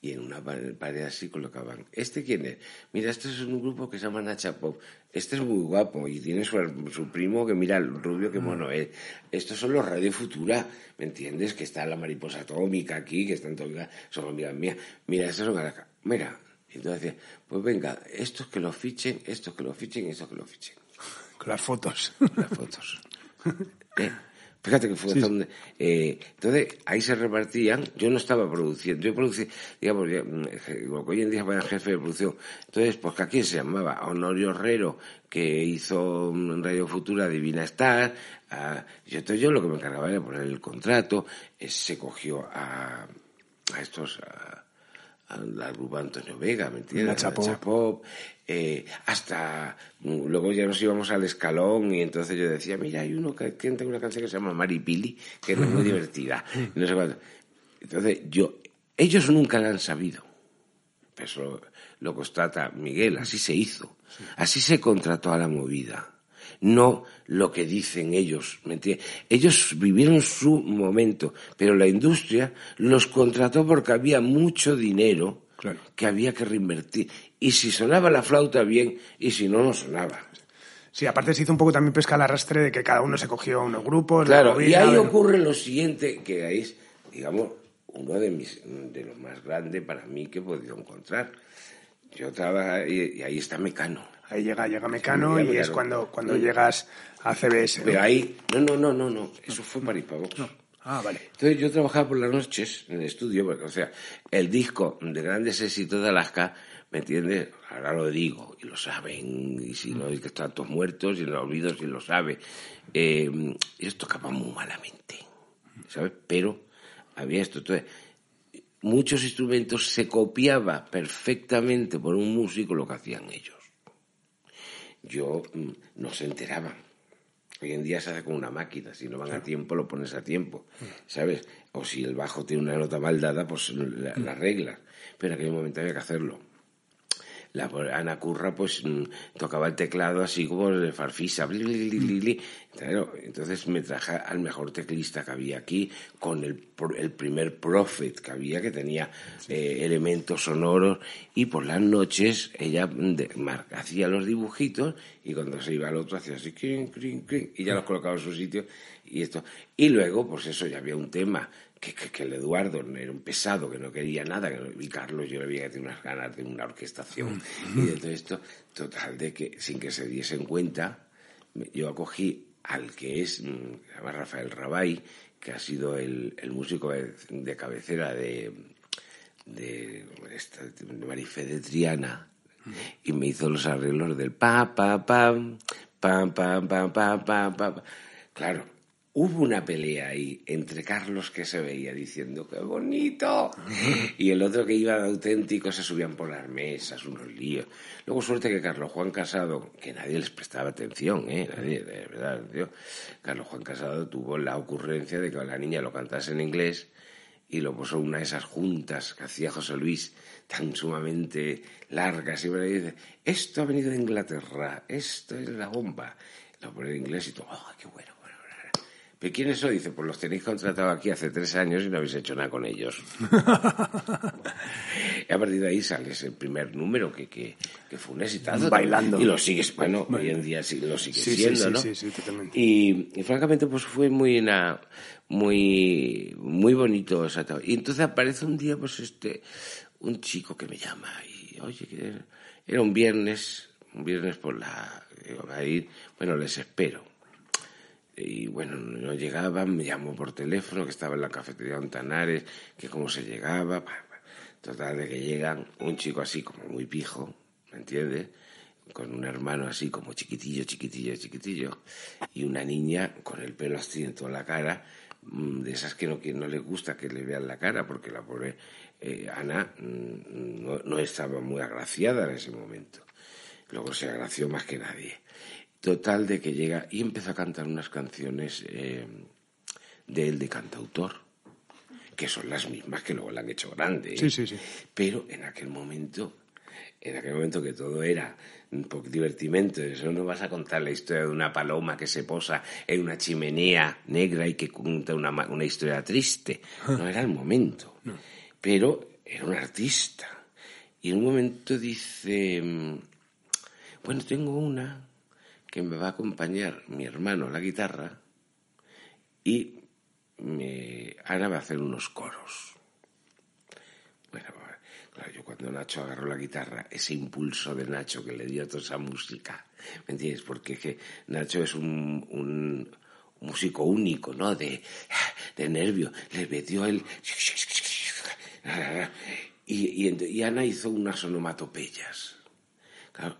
C: y en una pa- pared así colocaban, ¿este quién es? Mira, este es un grupo que se llama Nacha Pop. Este es muy guapo y tiene su, su primo que mira el rubio que mono es. Estos son los Radio Futura, ¿me entiendes? Que está la mariposa atómica aquí, que están todas, son amigas mías. Mira, estos son Caracas. Mira. Y entonces decía, pues venga, estos que lo fichen, estos que lo fichen estos que lo fichen <laughs>
B: Con las fotos.
C: las fotos. <laughs> Eh, Fíjate que fue donde, eh, entonces ahí se repartían, yo no estaba produciendo, yo producía, digamos, mm, lo que hoy en día era jefe de producción. Entonces, pues que aquí se llamaba Honorio Herrero, que hizo mm, Radio Futura Divina Star, ah, y entonces yo lo que me encargaba era poner el contrato, eh, se cogió a, a estos, a, al grupo Antonio Vega, ¿me entiendes? A
B: Pop.
C: Pop, eh, hasta mm, luego ya nos íbamos al escalón y entonces yo decía, mira, hay uno que canta una canción que se llama Maripili, que es muy divertida, <laughs> no sé cuánto. Entonces yo, ellos nunca la han sabido. Eso lo constata Miguel, así se hizo. Así se contrató a la movida. No lo que dicen ellos, ¿me entiendes? Ellos vivieron su momento, pero la industria los contrató porque había mucho dinero
B: Claro.
C: que había que reinvertir. Y si sonaba la flauta bien, y si no, no sonaba.
B: Sí, aparte se hizo un poco también pesca al arrastre de que cada uno se cogió unos grupos.
C: Claro,
B: la
C: y ahí
B: de-
C: ocurre lo siguiente, que ahí es, digamos, uno de mis, de los más grandes para mí que he podido encontrar. Yo trabajo, y, y ahí está Mecano.
B: Ahí llega, llega Mecano
C: Llega
B: y es
C: Mecano.
B: cuando, cuando
C: Mm.
B: llegas a CBS. ¿no?
C: Pero ahí, no, no, no, no, no, eso fue para Hispavox.
B: Ah, vale.
C: Entonces yo trabajaba por las noches en el estudio, porque, o sea, el disco de grandes éxitos de Alaska, ¿me entiendes? Ahora lo digo, y lo saben, y si no, hay que están todos muertos, y en el olvido si lo sabe. Eh, ellos tocaban muy malamente, ¿sabes? Pero había esto. Entonces, muchos instrumentos se copiaba perfectamente por un músico lo que hacían ellos. Yo mm, no se enteraban. Hoy en día se hace con una máquina, si no van a tiempo lo pones a tiempo, ¿sabes? O si el bajo tiene una nota mal dada, pues la, la arreglas. Pero en aquel momento había que hacerlo. La Ana Curra pues mm, tocaba el teclado así como de farfisa, bli, bli, bli, bli, bli. Claro, entonces me traje al mejor teclista que había aquí, con el, el primer Prophet que había, que tenía eh, elementos sonoros, y por las noches ella de- mar- hacía los dibujitos, y cuando se iba al otro hacía así, crin, crin, crin, y ya los colocaba en su sitio, y esto. Y luego, pues eso, ya había un tema, que, que, que el Eduardo era un pesado, que no quería nada, que no- y Carlos yo le veía que tenía unas ganas de una orquestación. Y de todo esto, total de que sin que se diesen cuenta, yo acogí al que es, mm, se llama Rafael Rabay, que ha sido el, el músico de, de cabecera de, de, esta, de Marifé de Triana, y me hizo los arreglos del pa, pa, pam, pam, pam, pam, pam, pam, pam. Claro, hubo una pelea ahí entre Carlos que se veía diciendo ¡qué bonito! <laughs> y el otro que iba de auténtico se subían por las mesas, unos líos. Luego suerte que Carlos Juan Casado, que nadie les prestaba atención, ¿eh? Nadie, de verdad, tío. Carlos Juan Casado tuvo la ocurrencia de que la niña lo cantase en inglés y lo puso una de esas juntas que hacía José Luis tan sumamente largas y me dice, esto ha venido de Inglaterra, esto es la bomba. Lo pone en inglés y todo, ¡oh, qué bueno! Bueno, bueno". ¿Pero quién eso? Dice, pues los tenéis contratado aquí hace tres años y no habéis hecho nada con ellos. <laughs> y a partir de ahí sale ese primer número que, que, que fue un exitazo.
B: Bailando.
C: Y lo sigues, bueno, hoy en día sí, lo sigue
B: Sí,
C: siendo,
B: sí,
C: ¿no?
B: sí, sí, totalmente.
C: Y, y francamente, pues fue muy una, muy, muy bonito esa etapa. Y entonces aparece un día, pues este, un chico que me llama y, oye, que era- era un viernes, un viernes por la, digo, ir, bueno, les espero. Y bueno, no llegaban, me llamó por teléfono, que estaba en la cafetería de Ontanares, que cómo se llegaba. Total, de que llegan un chico así como muy pijo, ¿me entiendes? Con un hermano así como chiquitillo, chiquitillo, chiquitillo, y una niña con el pelo así en toda la cara, mm, de esas que no, que no le gusta que le vean la cara, porque la pobre eh, Ana mm, no estaba muy agraciada en ese momento. Luego se agració más que nadie. Total de que llega y empezó a cantar unas canciones eh, de él de cantautor, que son las mismas que luego la han hecho grande. ¿eh?
B: Sí, sí, sí.
C: Pero en aquel momento, en aquel momento que todo era un poco divertimento, eso no vas a contar la historia de una paloma que se posa en una chimenea negra y que cuenta una, una historia triste. No era el momento. Pero era un artista. Y en un momento dice, mm, bueno, tengo una que me va a acompañar mi hermano a la guitarra y me, Ana va a hacer unos coros. Bueno, claro, yo cuando Nacho agarró la guitarra, ese impulso de Nacho que le dio toda esa música, ¿me entiendes? Porque es que Nacho es un, músico único, ¿no? De, de nervio. Le metió el... Y, Ana hizo unas onomatopeyas. Claro,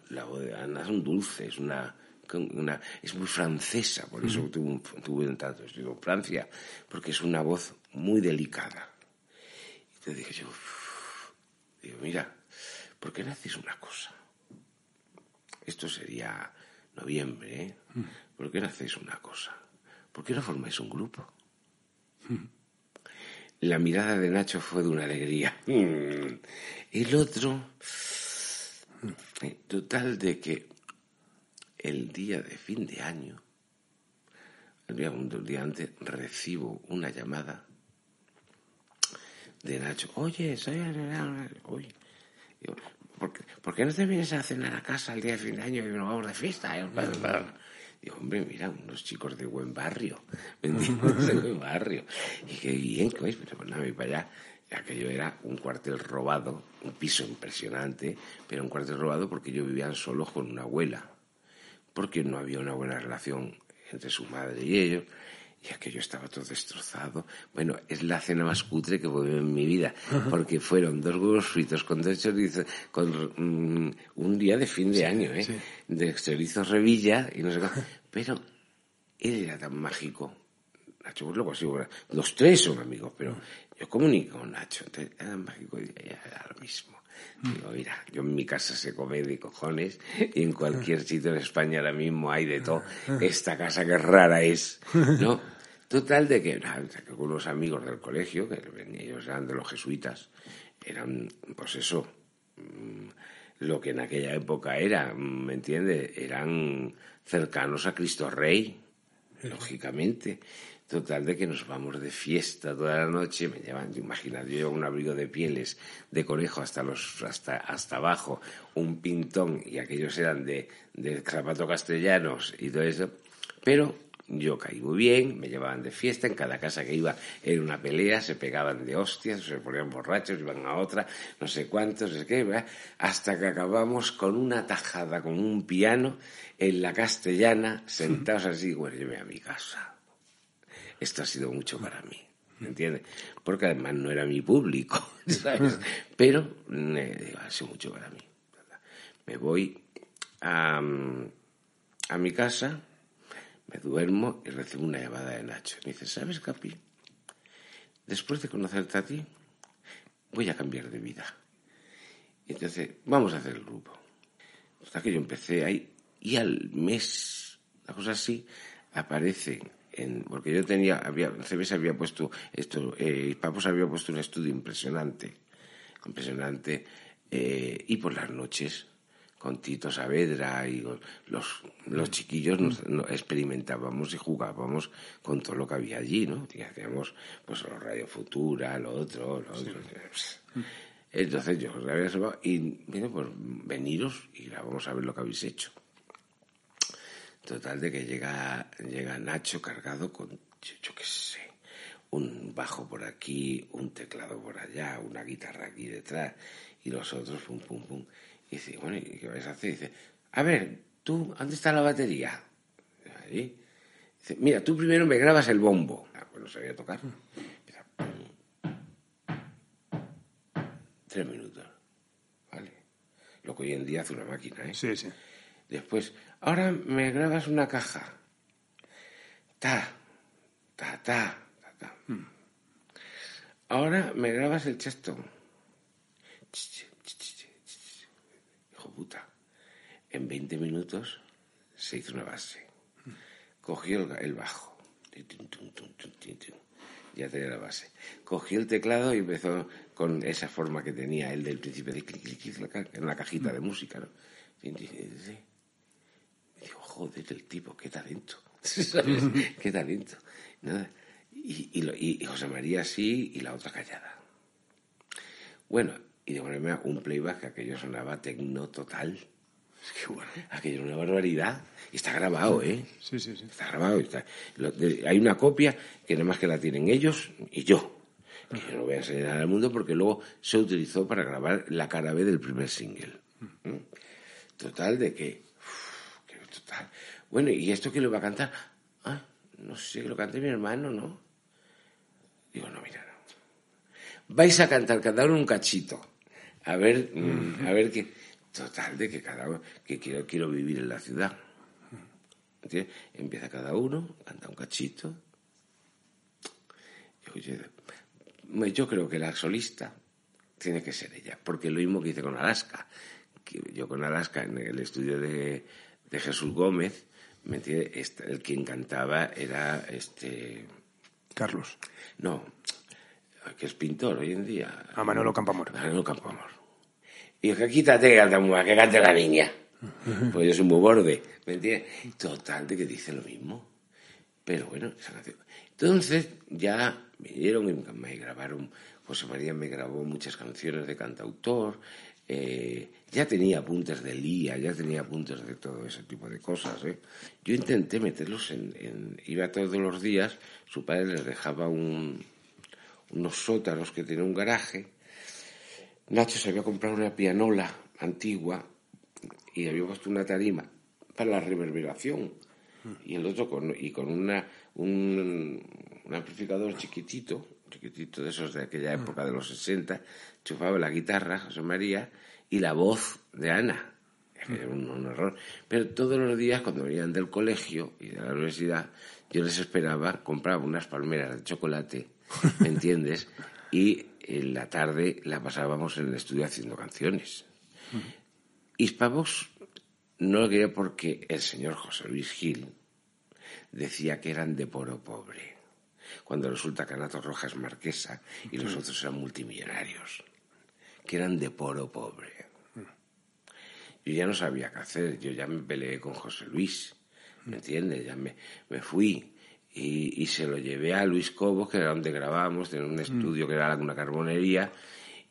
C: Ana es un dulce, es una, una es muy francesa, por eso tuvo, un, tuvo un tanto estudio en Francia, porque es una voz muy delicada. Te dije yo, digo, mira, ¿por qué no hacéis una cosa? Esto sería noviembre, ¿eh? ¿Por qué no hacéis una cosa? ¿Por qué no formáis un grupo? La mirada de Nacho fue de una alegría. Mm. <laughs> El otro, eh, total de que el día de fin de año, el día, un día antes, recibo una llamada de Nacho. Oye, soy... Uy. Digo, ¿por, qué, por qué no te vienes a cenar a casa el día de fin de año y nos vamos de fiesta? eh? Digo, hombre, mira, unos chicos de buen barrio, <laughs> ¿me entiendes? De buen barrio. Y qué bien, ¿qué? Pero pues nada, para allá. Aquello era un cuartel robado, un piso impresionante, pero un cuartel robado porque yo vivía solo con una abuela, porque no había una buena relación entre su madre y ellos, y aquello estaba todo destrozado. Bueno, es la cena más cutre que puedo ver en mi vida, porque fueron dos huevos fritos con dos chorizos, con mm, un día de fin de año, ¿eh? De chorizo revilla y no sé qué. Pero él era tan mágico. Nacho, pues luego sí, bueno, los tres son amigos, pero yo comunico con Nacho, entonces era tan mágico y era lo mismo. Digo, mira, yo en mi casa se come de cojones y en cualquier sitio en España ahora mismo hay de todo. Esta casa que rara es, ¿no? Total de que, nada, que con unos amigos del colegio, que venían- ellos eran de los jesuitas, eran, pues eso, mm, lo que en aquella época era, ¿me entiendes? Eran cercanos a Cristo Rey, lógicamente. Total de que nos vamos de fiesta toda la noche, me llevan, imaginad, yo llevo un abrigo de pieles de conejo hasta los hasta hasta abajo, un pintón y aquellos eran de de zapatos castellanos y todo eso, pero yo caí muy bien, me llevaban de fiesta, en cada casa que iba era una pelea, se pegaban de hostias, se ponían borrachos, iban a otra, no sé cuántos, sé qué, ¿verdad? hasta que acabamos con una tajada, con un piano en la castellana, sentados así, bueno, yo a mi casa esto ha sido mucho para mí, ¿me entiendes? Porque además no era mi público, <laughs> ¿sabes? Pero eh, digo, ha sido mucho para mí. Me voy a, a mi casa, Me duermo y recibo una llamada de Nacho. Me dice, ¿sabes, Capi? Después de conocerte a ti, voy a cambiar de vida. Y entonces, vamos a hacer el grupo. Hasta que yo empecé ahí y al mes, la cosa así, aparece en, porque yo tenía, había, CBS había puesto esto, eh, Papos había puesto un estudio impresionante, impresionante, eh, y por las noches con Tito Saavedra y los, los chiquillos nos, nos experimentábamos y jugábamos con todo lo que había allí, ¿no? Y hacíamos pues lo Radio Futura, lo otro, lo otro. Entonces yo os había y bueno, pues veniros y vamos a ver lo que habéis hecho. Total de que llega, llega Nacho cargado con, yo, qué sé, un bajo por aquí, un teclado por allá, una guitarra aquí detrás y los otros pum pum pum. Y dice, bueno, ¿y qué vais a hacer? dice, a ver, tú, ¿dónde está la batería? Ahí. Dice, mira, tú primero me grabas el bombo. Ah, pues no sabía tocar. Pum. Tres minutos. Vale. Lo que hoy en día hace una máquina, ¿eh?
B: Sí, sí.
C: Después, ahora me grabas una caja. Ta, ta, ta, ta, ta. Ahora me grabas el chesto. Ch, ch, ch, ch, ch. Hijo puta. En 20 minutos se hizo una base. Cogió el, el bajo. Ya tenía la base. Cogió el teclado y empezó con esa forma que tenía él del principio de clic, clic, en la cajita de música, ¿no? Sí. Joder, el tipo, qué talento. <laughs> ¿Sabes? qué talento. Nada. Y, y, lo- y- José María así y la otra callada. Bueno, y de ponerme un playback que aquello sonaba tecno total.
B: Qué bueno.
C: Aquello era una barbaridad. Y está grabado, ¿eh?
B: Sí, sí, sí.
C: Está grabado. Está, lo- de- hay una copia que nada más que la tienen ellos y yo. Que yo no voy a enseñar al mundo porque luego se utilizó para grabar la cara B del primer single. ¿Mm? Total de que... Bueno, ¿y esto quién lo va a cantar? Ah, no sé, lo cante mi hermano, ¿no? Digo, no, mira, no. Vais a cantar cada uno un cachito. A ver, mm, a ver qué. Total, de que cada uno. que quiero, quiero vivir en la ciudad. Empieza cada uno, canta un cachito. Yo, me- yo creo que la solista tiene que ser ella, porque lo mismo que hice con Alaska. Que yo con Alaska en el estudio de, de Jesús Gómez, ¿me entiendes? Este, el quien cantaba era este.
B: Carlos.
C: No, que es pintor hoy en día.
B: A Manolo Campamor.
C: Manolo Campamor. Y dije, quítate que que cante la niña. <laughs> Pues yo soy muy borde, ¿me entiendes? Total, de que dice lo mismo. Pero bueno. Entonces ya vinieron y me grabaron, José María me grabó muchas canciones de cantautor, eh, ya tenía apuntes de Lía, ya tenía apuntes de todo ese tipo de cosas. ¿eh? Yo intenté meterlos en, en- Iba todos los días, su padre les dejaba un, unos sótanos que tenía un garaje. Nacho se había comprado una pianola antigua y había puesto una tarima para la reverberación. Y el otro con, y con una, un, un amplificador chiquitito, chiquitito de esos de aquella época de los 60, chufaba la guitarra, José María, y la voz de Ana. Era un, un horror. Pero todos los días, cuando venían del colegio y de la universidad, yo les esperaba, compraba unas palmeras de chocolate, ¿me <laughs> entiendes? Y en la tarde la pasábamos en el estudio haciendo canciones. Hispavox no lo quería porque el señor José Luis Gil decía que eran de poro pobre, cuando resulta que Anato Rojas es marquesa y los otros eran multimillonarios, que eran de poro pobre. Yo ya no sabía qué hacer, yo ya me peleé con José Luis, ¿me entiendes? Ya me, me fui y, y se lo llevé a Luis Cobos, que era donde grabábamos, en un estudio que era una carbonería,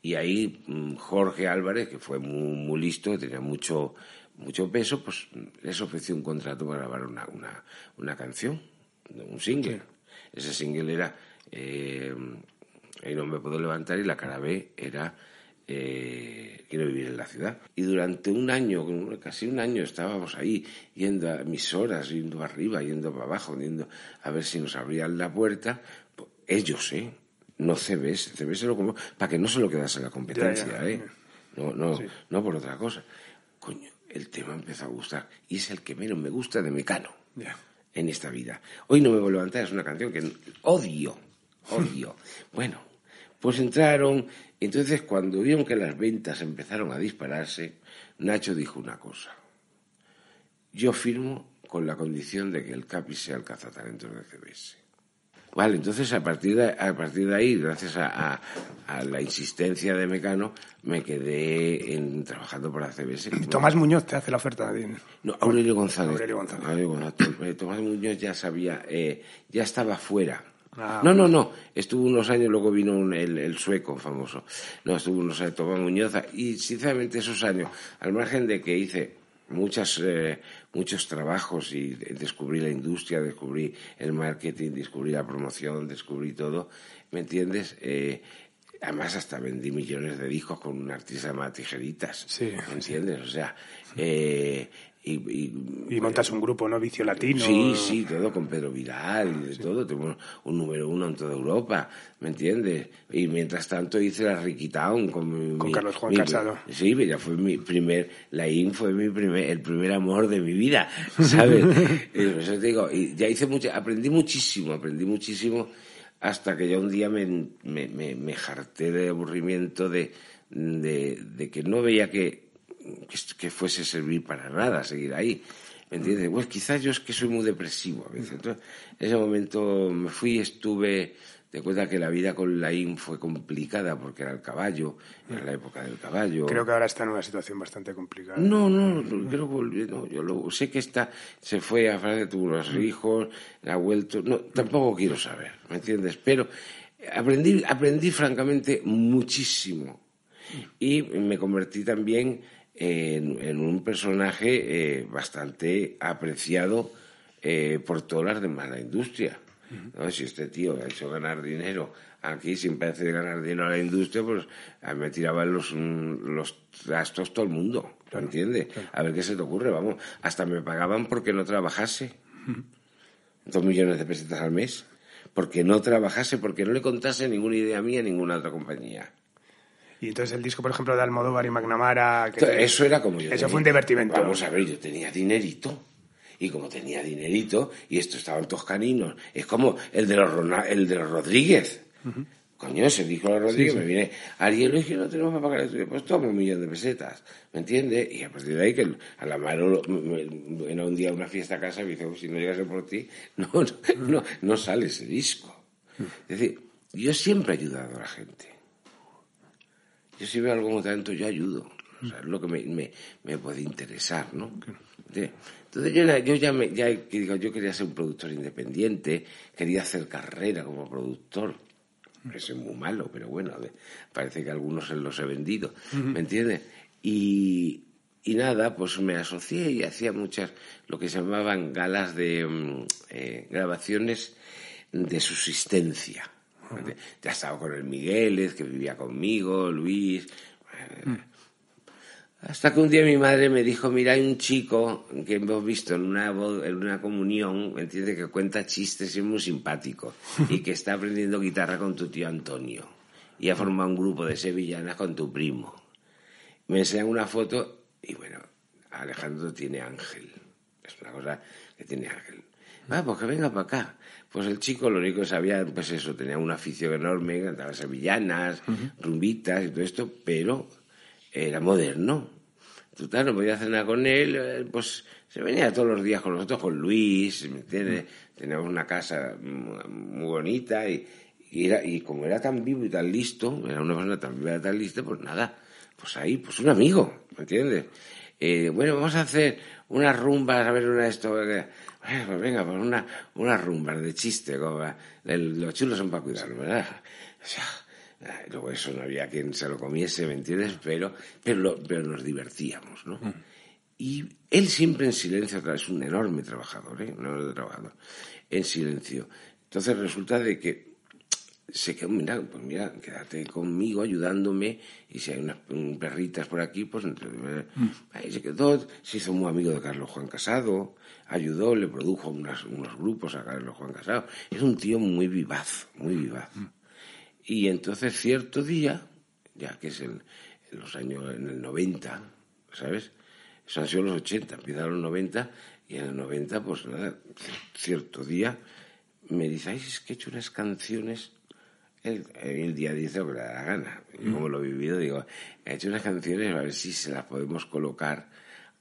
C: y ahí mm, Jorge Álvarez, que fue muy, muy listo, tenía mucho, mucho peso, pues les ofreció un contrato para grabar una, una, una canción, un single. Ese single era eh, Ahí no me puedo levantar y la cara B era eh, Quiero vivir en la ciudad. Y durante un año, casi un año, estábamos ahí yendo a emisoras, yendo arriba, yendo para abajo, yendo a ver si nos abrían la puerta. Pues, Ellos, ¿eh? No CBS. CBS lo como para que no se lo quedase la competencia,
B: Ya, ya.
C: ¿eh? No, no, no por otra cosa. Coño, el tema empezó a gustar. Y es el que menos me gusta de Mecano. En esta vida. Hoy no me voy a levantar es una canción que odio, odio. <laughs> bueno, pues entraron, entonces cuando vieron que las ventas empezaron a dispararse, Nacho dijo una cosa. Yo firmo con la condición de que el Capi sea el cazatalentos de CBS. Vale, entonces a partir de, a partir de ahí, gracias a, a, la insistencia de Mecano, me quedé en, trabajando por la CBS.
B: Tomás Muñoz te hace la oferta.
C: No, Aurelio González.
B: Aurelio González.
C: Aurelio González. Tomás Muñoz ya sabía, eh, ya estaba fuera. Ah, no, no, no. Estuvo unos años, luego vino un, el, el, sueco famoso. No, estuvo unos años Tomás Muñoz. Y sinceramente esos años, al margen de que hice muchas, eh, muchos trabajos y descubrí la industria, descubrí el marketing, descubrí la promoción, descubrí todo, ¿me entiendes? Eh, además hasta vendí millones de discos con un artista llamado Tijeritas,
B: sí,
C: ¿me entiendes? O sea, eh, y,
B: montas un grupo, ¿no? Vicio Latino.
C: Sí, sí, todo con Pedro Viral y de todo. Tenemos un número uno en toda Europa, ¿me entiendes? Y mientras tanto hice la Ricky Town con,
B: con Carlos Juan Casado.
C: Sí, ya fue mi primer, la IN fue mi primer, el primer amor de mi vida, <laughs> ¿sabes? Eso te digo, y ya hice mucho, aprendí muchísimo, aprendí muchísimo hasta que ya un día me, me, me, me jarté de aburrimiento de, de, de que no veía que que, fuese servir para nada seguir ahí. ¿Me entiendes? Pues quizás yo es que soy muy depresivo a veces. Entonces, en ese momento me fui estuve, de cuenta que la vida con la IN fue complicada porque era el caballo, era la época del caballo.
B: Creo que ahora está en una situación bastante complicada.
C: No, no, creo que no, yo lo, sé que está, se fue a Francia, tuvo unos hijos, ha vuelto, no, tampoco quiero saber, ¿me entiendes? Pero aprendí, aprendí francamente muchísimo y me convertí también en, un personaje eh, bastante apreciado eh, por todas las demás de la industria. Si este tío ha hecho ganar dinero aquí sin parecer ganar dinero a la industria, pues a mí me tiraban los, mm, los gastos todo el mundo, ¿lo entiende? A ver qué se te ocurre, vamos. Hasta me pagaban porque no trabajase. Dos millones de pesetas al mes. Porque no trabajase, porque no le contase ninguna idea mía a ninguna otra compañía.
B: Y entonces el disco, por ejemplo, de Almodóvar y McNamara...
C: eso era como yo
B: Eso fue un divertimento.
C: Vamos a ver, yo tenía dinerito. Y como tenía dinerito, y estos estaban todos caninos, es como el de los, el de los Rodríguez. Coño, ese disco de los Rodríguez, me viene Ariel y que no tenemos para pagar esto. Pues toma un millón de pesetas, ¿me entiendes? Y a partir de ahí, que a la mano, en un día una fiesta a casa, me dice, oh, si no llegase por ti, <laughs> no, no, no, no sale ese disco. Es decir, yo siempre he ayudado a la gente. Yo si veo algo como talento, yo ayudo. O sea, es lo que me, me, puede interesar, ¿no? Entonces yo, yo ya, me, ya digo, yo quería ser un productor independiente, quería hacer carrera como productor. Eso es muy malo, pero bueno, parece que algunos se los he vendido, ¿me entiendes? Y, y nada, pues me asocié y hacía muchas, lo que se llamaban galas de mm, eh, grabaciones de subsistencia. Ya estaba con el Migueles, que vivía conmigo, Luis. Mm. Hasta que un día mi madre me dijo, mira, hay un chico que hemos visto en una, en una comunión, ¿me entiendes? Que cuenta chistes y es muy simpático. <laughs> y que está aprendiendo guitarra con tu tío Antonio. Y ha formado un grupo de sevillanas con tu primo. Me enseñan una foto y bueno, Alejandro tiene ángel. Es una cosa que tiene ángel. Ah, pues que venga para acá. Pues el chico lo único que sabía, pues eso, tenía un afición enorme, cantaba sevillanas, rumbitas y todo esto, pero era moderno. Total, no podía hacer nada con él, eh, pues se venía todos los días con nosotros, con Luis, ¿me entiendes? Teníamos una casa muy bonita y, era, y como era tan vivo y tan listo, era una persona tan viva y tan lista, pues nada, pues ahí, pues un amigo, ¿me entiendes? Eh, bueno, vamos a hacer unas rumbas, a ver una de esto. Pues venga, pues una, unas rumbas de chiste, como, los chulos son para cuidarlo, ¿verdad? O sea, luego eso no había quien se lo comiese, ¿me entiendes? Pero, pero, pero nos divertíamos, ¿no? Mm. Y él siempre en silencio, es un enorme trabajador, ¿eh? Un enorme trabajador, en silencio. Entonces resulta de que se quedó, mira, pues mira, quédate conmigo ayudándome y si hay unas perritas por aquí, pues eh, mm. ahí se quedó, se hizo muy amigo de Carlos Juan Casado, ayudó, le produjo unos grupos a Carlos Juan Casado. Es un tío muy vivaz, muy vivaz. Mm. Y entonces cierto día, ya que es en los años, en el 90, ¿sabes? Eso han sido los 80, empiezan los 90 y en los 90, pues nada, cierto día me dice, ay, es que he hecho unas canciones el, el, día dice lo que le da la gana. Y como lo he vivido, digo, he hecho unas canciones a ver si se las podemos colocar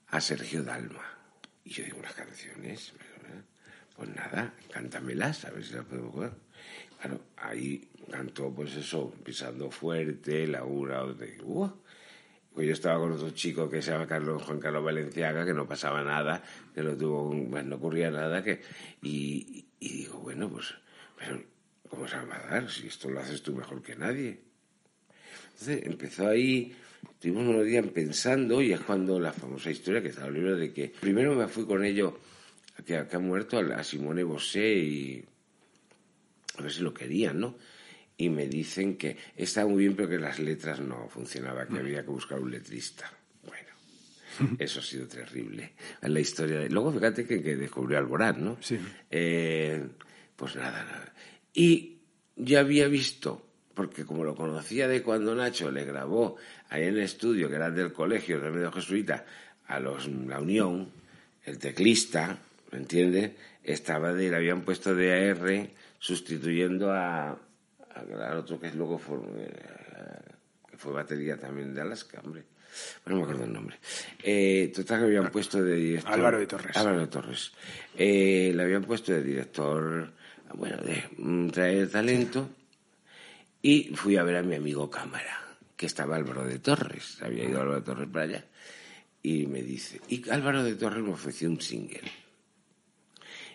C: a Sergio Dalma. Y yo digo, unas canciones, pues nada, cántamelas, a ver si las podemos colocar. Claro, ahí cantó, pues eso, pisando fuerte, Laura, de, uh, pues yo estaba con otro chico que se llama Carlos, Juan Carlos Valenciaga, que no pasaba nada, que no tuvo, pues no ocurría nada, que, y, y digo, bueno, pues, pero ¿cómo se va a dar si esto lo haces tú mejor que nadie? Entonces empezó ahí, estuvimos unos días pensando y es cuando la famosa historia que está en el libro de que primero me fui con ellos, que, que ha muerto, a Simone Bosé y a ver si lo querían, ¿no? Y me dicen que estaba muy bien, pero que las letras no funcionaban, que había que buscar un letrista. Bueno, <laughs> eso ha sido terrible. La historia. De... Luego, fíjate que, que descubrió Alborán, ¿no?
B: Sí.
C: Eh, pues nada, nada. Y ya había visto, porque como lo conocía de cuando Nacho le grabó ahí en el estudio, que era del colegio de medio jesuita, a los La Unión, el teclista, ¿me entiendes? Estaba de, le habían puesto de AR sustituyendo a, a, al otro que luego fue, eh, que fue batería también de Alaska, hombre. Bueno, no me acuerdo el nombre. Eh, total, que habían puesto de director.
B: Álvaro de Torres.
C: Álvaro de Torres. Eh, le habían puesto de director bueno, de mm, traer talento y fui a ver a mi amigo Cámara, que estaba Álvaro de Torres, había ido Álvaro de Torres para allá, y me dice, y Álvaro de Torres me ofreció un single.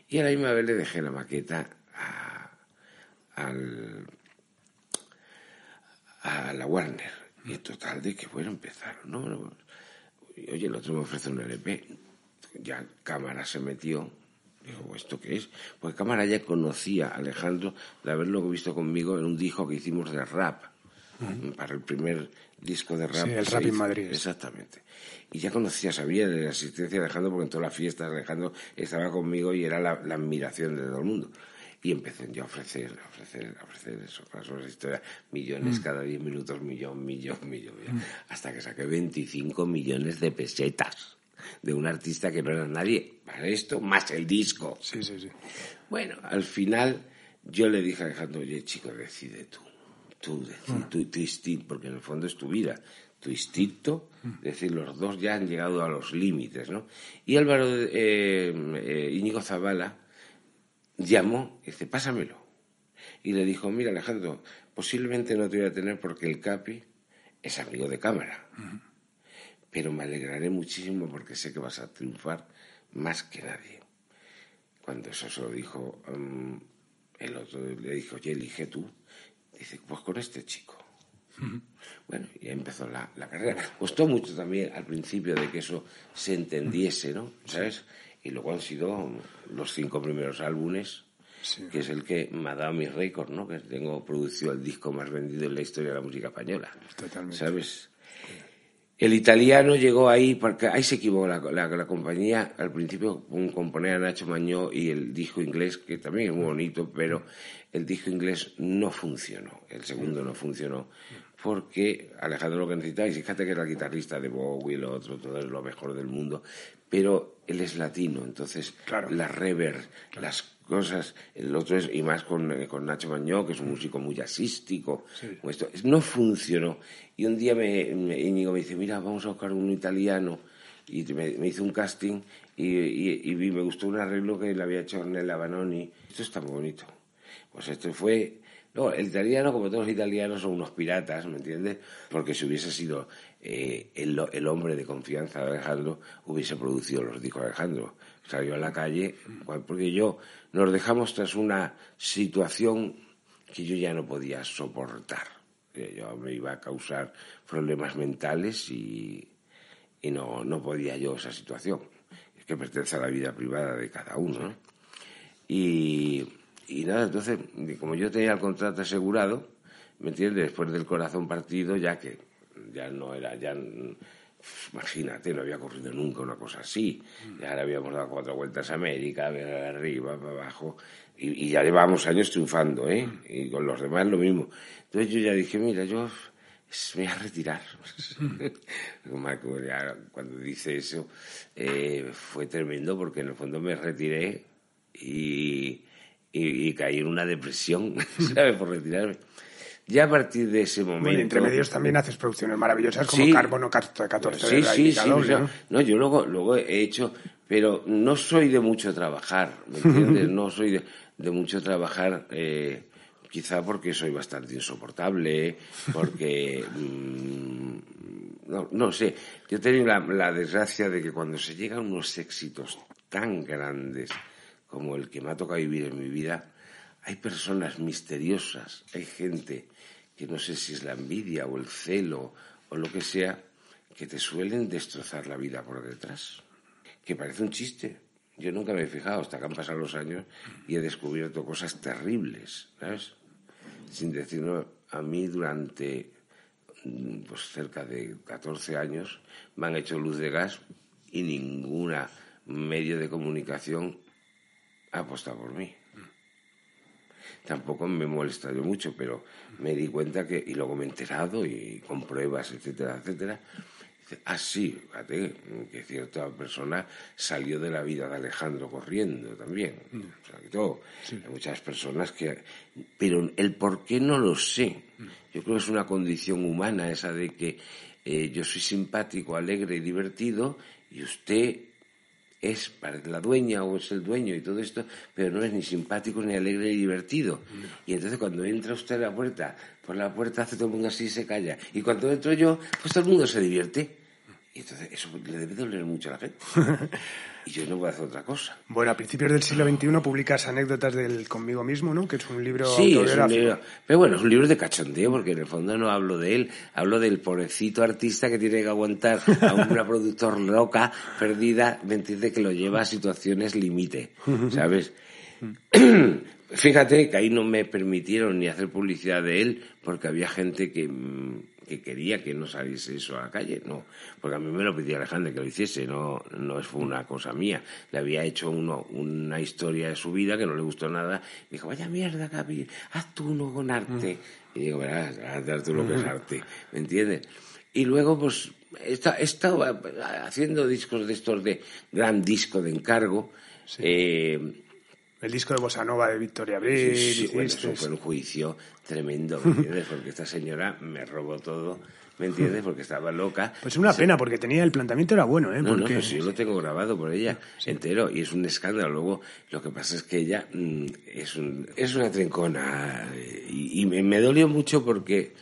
C: Y a la misma vez le dejé la maqueta a, al, a la Warner. Y total de que, bueno, empezaron, no oye, el otro me ofrece un LP. Ya Cámara se metió Digo, ¿esto qué es? Pues Cámara ya conocía a Alejandro de haberlo visto conmigo en un disco que hicimos de rap, uh -huh. para el primer disco de rap.
B: Sí, el rap en Madrid.
C: Exactamente. Y ya conocía, sabía de la asistencia de Alejandro, porque en todas las fiestas Alejandro estaba conmigo y era la, la admiración de todo el mundo. Y empecé yo a ofrecer, a ofrecer, a ofrecer eso, para sobre historia, millones mm. cada 10 minutos, millón, millón, millón, millón, mm. hasta que saqué 25 millones de pesetas de un artista que no era nadie para esto, más el disco.
B: Sí, sí, sí.
C: Bueno, al final yo le dije a Alejandro, oye, chico, decide tú. Tú, decide, mm. tu, instinto, porque en el fondo es tu vida. Tu instinto, mm. es decir, los dos ya han llegado a los límites, ¿no? Y Álvaro eh, eh, Íñigo Zavala llamó y dice, pásamelo. Y le dijo, mira, Alejandro, posiblemente no te voy a tener porque el Capi es amigo de cámara. Pero me alegraré muchísimo porque sé que vas a triunfar más que nadie. Cuando eso se lo dijo um, el otro, le dijo, oye, elige tú. Dice, pues con este chico. Uh <laughs> -huh. Bueno, y ahí empezó la, la, carrera. Costó mucho también al principio de que eso se entendiese, ¿no? ¿Sabes? Y luego han sido los cinco primeros álbumes, sí. que es el que me ha dado mi récord, ¿no? Que tengo producido el disco más vendido en la historia de la música española.
B: Totalmente.
C: ¿Sabes? El italiano llegó ahí, porque ahí se equivocó la, la, la compañía. Al principio un componer a Nacho Mañó y el disco inglés, que también es muy bonito, pero el disco inglés no funcionó. El segundo no funcionó. Porque Alejandro lo que necesitaba, y fíjate que era guitarrista de Bowie, lo otro, todo es lo mejor del mundo, pero él es latino, entonces
B: claro.
C: la rever, claro. las cosas, el otro es, y más con, con Nacho Mañó, que es un músico muy jazzístico,
B: Sí.
C: esto, no funcionó. Y un día me, me, Íñigo me dice, mira, vamos a buscar un italiano, y me, me hizo un casting, y, y, y, me gustó un arreglo que le había hecho Ornella Banoni. Esto está muy bonito. Pues esto fue... No, el italiano, como todos los italianos, son unos piratas, ¿me entiendes? Porque si hubiese sido eh, el, el, hombre de confianza de Alejandro, hubiese producido los discos de Alejandro. Salió a la calle, porque yo nos dejamos tras una situación que yo ya no podía soportar. Yo me iba a causar problemas mentales y, y no, no podía yo esa situación. Es que pertenece a la vida privada de cada uno. ¿no? Y, y nada, entonces, como yo tenía el contrato asegurado, ¿me entiendes? Después del corazón partido, ya que ya no era, ya imagínate, no había ocurrido nunca una cosa así. Y ahora habíamos dado cuatro vueltas a América, arriba, para abajo, y, y, ya llevábamos años triunfando, ¿eh? Y con los demás lo mismo. Entonces yo ya dije, mira, yo me voy a retirar. <laughs> Marco, ya cuando dice eso, eh, fue tremendo porque en el fondo me retiré y, y, y caí en una depresión, <laughs> ¿sabes? Por retirarme. Ya a partir de ese momento...
B: Bueno, y entre medios también haces producciones maravillosas como
C: Sí.
B: Carbono 14
C: Sí, sí, sí.
B: Doble, ¿no?
C: no, yo luego, luego he hecho, pero no soy de mucho trabajar, ¿me entiendes? <laughs> No soy de, de mucho trabajar, eh, quizá porque soy bastante insoportable, porque, <laughs> mm, no, no sé, yo he tenido la, la desgracia de que cuando se llegan unos éxitos tan grandes como el que me ha tocado vivir en mi vida, hay personas misteriosas, hay gente que no sé si es la envidia o el celo o lo que sea, que te suelen destrozar la vida por detrás. Que parece un chiste. Yo nunca me he fijado hasta que han pasado los años y he descubierto cosas terribles, ¿sabes? Sin decirlo, a mí durante mm, pues cerca de 14 años me han hecho luz de gas y ninguna medio de comunicación ha apostado por mí tampoco me molesta yo mucho, pero me di cuenta que, y luego me he enterado y con pruebas, etcétera, etcétera. Dice, Ah, sí, fíjate, que cierta persona salió de la vida de Alejandro corriendo también. O sea, que todo. Hay muchas personas que... Pero el por qué no lo sé. Yo creo que es una condición humana esa de que eh, yo soy simpático, alegre y divertido y usted es la dueña o es el dueño y todo esto, pero no es ni simpático, ni alegre, ni divertido. Y entonces cuando entra usted a la puerta, por la puerta hace todo el mundo así y se calla. Y cuando entro yo, pues todo el mundo se divierte. Y entonces eso le debe doler mucho a la gente. <laughs> Y yo no voy a hacer otra cosa.
B: Bueno, a principios del siglo XXI publicas anécdotas del Conmigo mismo, ¿no? Que es un libro
C: Sí, es un libro. Pero bueno, es un libro de cachondeo, porque en el fondo no hablo de él, hablo del pobrecito artista que tiene que aguantar a una <laughs> productor loca, perdida, ¿me entiendes? Que lo lleva a situaciones límite, <laughs> ¿sabes? Fíjate que ahí no me permitieron ni hacer publicidad de él, porque había gente que, mm, que quería que no saliese eso a la calle, no, porque a mí me lo pedía Alejandro que lo hiciese, no, no fue una cosa mía. Le había hecho uno, una historia de su vida que no le gustó nada, y dijo, vaya mierda, Gaby, haz tú uno con arte. Y digo, verás, haz tú lo que es arte, ¿me entiendes? Y luego, pues, he esta- he estado haciendo discos de estos de gran disco de encargo, eh,
B: El disco de Bossa Nova de Victoria Abril.
C: Sí, sí, bueno, eso fue un juicio tremendo, ¿me entiendes? Porque esta señora me robó todo, ¿me entiendes? Porque estaba loca.
B: Pues es una pena, porque tenía el planteamiento era bueno, ¿eh?
C: No, no,
B: Porque-
C: pues yo lo tengo grabado por ella entero y es un escándalo. Luego, lo que pasa es que ella mm, es, un, es una trincona eh, y, y me, me dolió mucho porque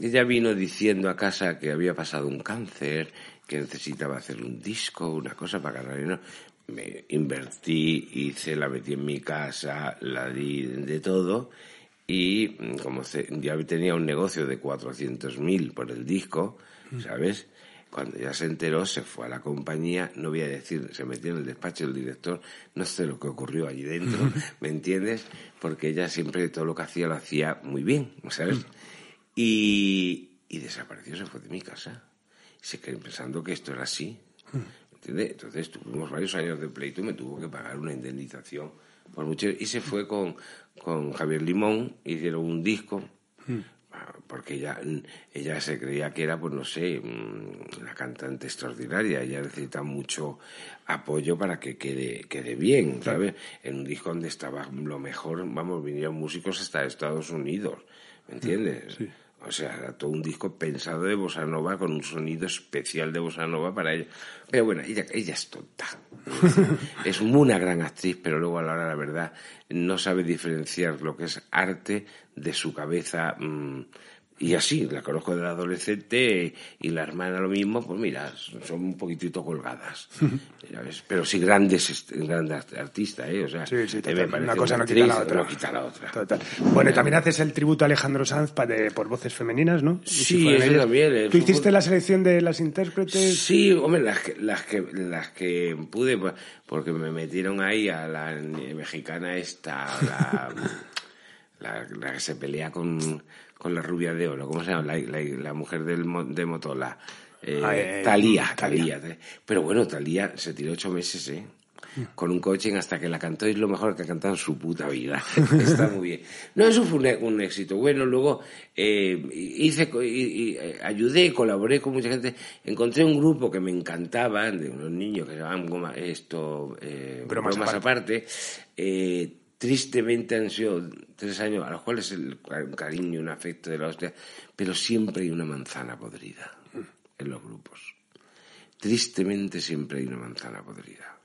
C: ella vino diciendo a casa que había pasado un cáncer, que necesitaba hacer un disco, una cosa para ganar dinero. Me invertí, hice, la metí en mi casa, la di de todo y mm, como ya tenía un negocio de 400.000 por el disco, ¿sabes? Cuando ya se enteró, se fue a la compañía, no voy a decir, se metió en el despacho del director, no sé lo que ocurrió allí dentro, <laughs> ¿me entiendes? Porque ella siempre todo lo que hacía lo hacía muy bien, ¿sabes? Y, y desapareció, se fue de mi casa. Se quedó pensando que esto era así, ¿entiendes? Entonces tuvimos varios años de pleito y me tuvo que pagar una indemnización por mucho. Y se fue con, con Javier Limón, hicieron un disco, ah, porque ella, ella se creía que era, pues no sé, mm, la cantante extraordinaria. Ella necesita mucho apoyo para que quede, quede bien, ¿sabes? En un disco donde estaba lo mejor, vamos, vinieron músicos hasta Estados Unidos, ¿me entiendes? O sea, todo un disco pensado de bossa nova con un sonido especial de bossa nova para ella. Pero bueno, ella, es tonta. <laughs> es una gran actriz, pero luego a la hora la verdad no sabe diferenciar lo que es arte de su cabeza. mm, y así, la conozco de adolescente y la hermana lo mismo, pues mira, son un poquitito colgadas. <laughs> Pero sí grandes, grandes artistas, ¿eh? O sea,
B: Sí, sí,
C: me
B: Una cosa no quita la otra.
C: no quita la otra.
B: Total. Bueno, y también haces el tributo a Alejandro Sanz de- por voces femeninas, ¿no? Si
C: Sí, eso también,
B: ¿Tú
C: eso
B: hiciste la selección de las intérpretes?
C: Sí, hombre, las que, las que, las que pude, porque me metieron ahí a la mexicana esta, la, <laughs> la, la que se pelea con, con la rubia de oro, ¿cómo se llama? La, la, la mujer del, de Motola. Eh,
B: Ah, eh,
C: Talía. Talía. Pero bueno, Talía se tiró ocho meses, ¿eh? con un coaching hasta que la cantó y es lo mejor que ha cantado en su puta vida. <laughs> Está muy bien. No, eso fue un, un éxito. Bueno, luego eh, hice, y- y, eh, ayudé, colaboré con mucha gente. Encontré un grupo que me encantaba, de unos niños que se llamaban esto, eh,
B: Bromas
C: bromas, aparte. Eh, tristemente han sido tres años a los cuales el, un cariño un afecto de la hostia, pero siempre hay una manzana podrida en los grupos. Tristemente siempre hay una manzana podrida.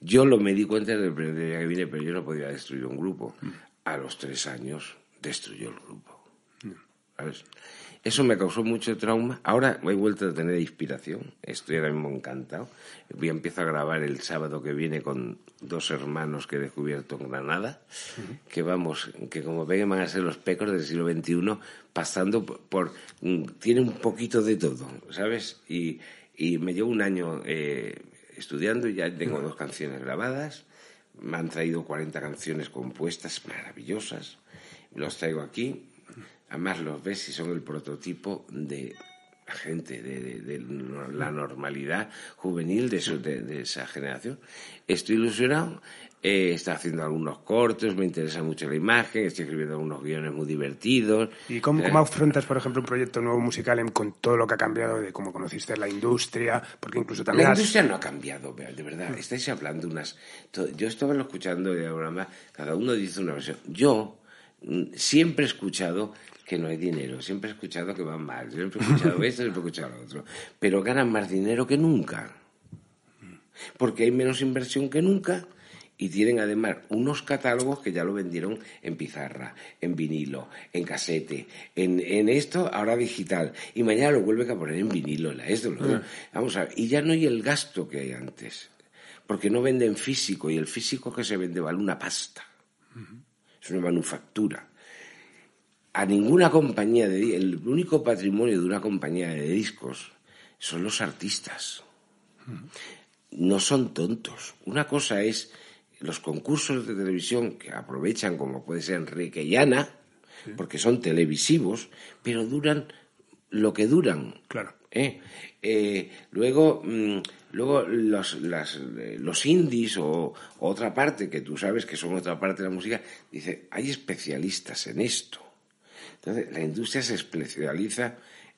C: Yo lo me di cuenta desde el primer día que vine, pero yo no podía destruir un grupo. A los tres años destruyó el grupo. Eso me causó mucho trauma. Ahora he vuelto a tener inspiración. Estoy ahora mismo encantado. Voy a empezar a grabar el sábado que viene con dos hermanos que he descubierto en Granada, que vamos, que como ven van a ser los pecos del siglo XXI, pasando por, por- mm, tiene un poquito de todo, ¿sabes? Y, y me llevo un año eh, estudiando y ya tengo dos canciones grabadas. Me han traído 40 canciones compuestas maravillosas. Los traigo aquí. Además los ves y son el prototipo de la gente, de, de- de la normalidad juvenil de, su- de- esa generación. Estoy ilusionado. eh, está haciendo algunos cortos, me interesa mucho la imagen, estoy escribiendo algunos guiones muy divertidos.
B: ¿Y cómo,
C: Eh,
B: cómo afrontas, por ejemplo, un proyecto nuevo musical en- con todo lo que ha cambiado de cómo conociste la industria? Porque incluso también
C: La
B: has-
C: industria no ha cambiado, de verdad. Estáis hablando unas... Yo estaba lo escuchando y ahora más, cada uno dice una versión. Yo mm, siempre he escuchado que no hay dinero, siempre he escuchado que van mal, siempre he escuchado <laughs> esto, siempre he escuchado lo otro. Pero ganan más dinero que nunca. Porque hay menos inversión que nunca y tienen además unos catálogos que ya lo vendieron en pizarra, en vinilo, en casete, en, en esto, ahora digital. Y mañana lo vuelven a poner en vinilo, en la esto, lo otro. Vamos a ver, y ya no hay el gasto que hay antes. Porque no venden físico y el físico que se vende vale una pasta. Es una manufactura. A ninguna compañía de el único patrimonio de una compañía de discos son los artistas no son tontos. Una cosa es los concursos de televisión que aprovechan, como puede ser Enrique y Ana, porque son televisivos, pero duran lo que duran.
B: Claro.
C: ¿eh? Eh, luego, mm, luego los, las, eh, los indies o, o otra parte, que tú sabes que son otra parte de la música, dice, hay especialistas en esto. Entonces, la industria se especializa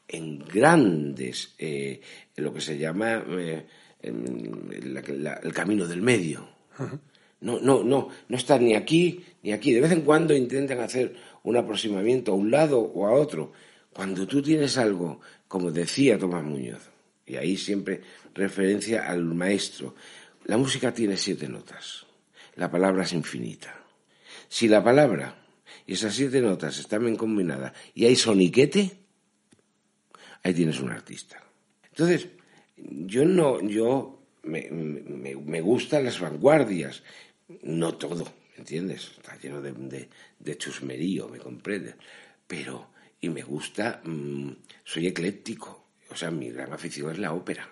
C: en grandes, eh, en lo que se llama eh, en la- la- el camino del medio. No, no, no, no está ni aquí ni aquí. De vez en cuando intentan hacer un aproximamiento a un lado o a otro. Cuando tú tienes algo, como decía Tomás Muñoz, y ahí siempre referencia al maestro, la música tiene siete notas. La palabra es infinita. Si la palabra y esas siete notas están bien combinadas y hay soniquete, ahí tienes un artista. Entonces, yo no, yo me, me, me gustan las vanguardias, no todo, ¿me entiendes? Está lleno de, de, chusmerío, me comprendes. Pero, y me gusta, mm, soy ecléctico, o sea, mi gran afición es la ópera.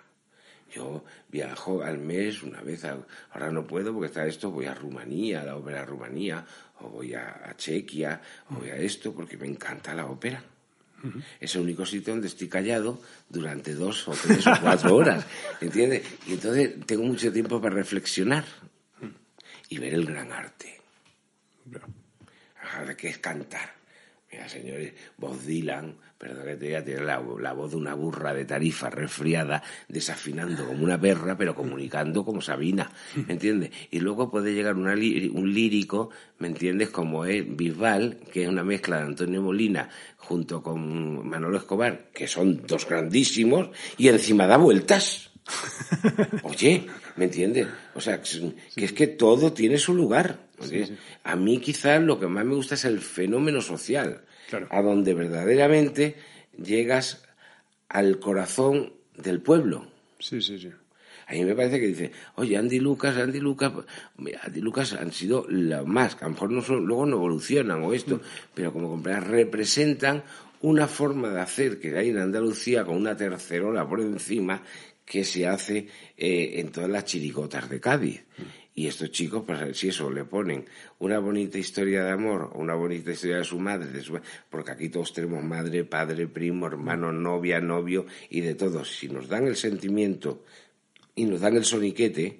C: Yo viajo al mes una vez, ahora no puedo porque está esto, voy a Rumanía, a la ópera de Rumanía, o voy a, a Chequia, o voy a esto, porque me encanta la ópera. Es el único sitio donde estoy callado durante dos o tres o cuatro horas, <laughs> ¿entiendes? Y entonces tengo mucho tiempo para reflexionar y ver el gran arte. Ahora, ¿qué es cantar? Mira, señores, Bob Dylan, perdón que te diga, tiene la, voz de una burra de tarifa resfriada, desafinando como una perra, pero comunicando como Sabina, ¿me entiendes? Y luego puede llegar una un lírico, ¿me entiendes? Como es Bisbal, que es una mezcla de Antonio Molina junto con Manolo Escobar, que son dos grandísimos, y encima da vueltas. <laughs> Oye, ¿me entiendes? O sea, que es que todo tiene su lugar. A mí quizás lo que más me gusta es el fenómeno social,
B: Claro.
C: a donde verdaderamente llegas al corazón del pueblo.
B: Sí, sí, sí.
C: A mí me parece que dice, oye, Andy Lucas, Andy Lucas, mira, Andy Lucas han sido la más, que a lo mejor no son- luego no evolucionan o esto, pero como compras representan una forma de hacer que hay en Andalucía con una tercerola por encima que se hace eh, en todas las chiricotas de Cádiz. Y estos chicos, pues si eso le ponen una bonita historia de amor, una bonita historia de su madre, porque aquí todos tenemos madre, padre, primo, hermano, novia, novio y de todos. Si nos dan el sentimiento y nos dan el soniquete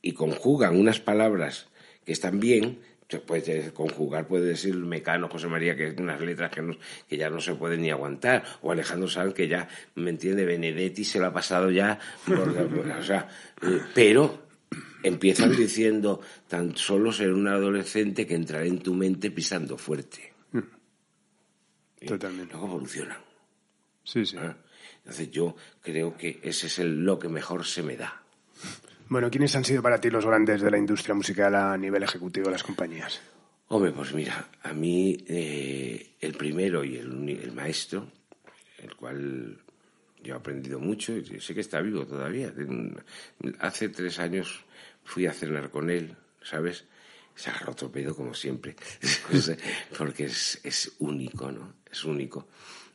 C: y conjugan unas palabras que están bien, se puede conjugar, puede decir Mecano, José María, que es unas letras que, no- que ya no se pueden ni aguantar, o Alejandro Sanz, que ya, me entiende, Benedetti se lo ha pasado ya, por- o sea, eh, pero empiezan diciendo, tan solo ser un adolescente que entrará en tu mente pisando fuerte. Y
B: Totalmente.
C: Luego evolucionan.
B: Sí, sí.
C: ¿eh? Entonces yo creo que ese es el, lo que mejor se me da.
B: Bueno, ¿quiénes han sido para ti los grandes de la industria musical a nivel ejecutivo de las compañías?
C: Hombre, pues mira, a mí eh, el primero y el, el maestro, el cual yo he aprendido mucho, y sé que está vivo todavía. Hace tres años fui a cenar con él, ¿sabes? Se agarró otro pedo como siempre, <laughs> porque es, es único, ¿no? Es único.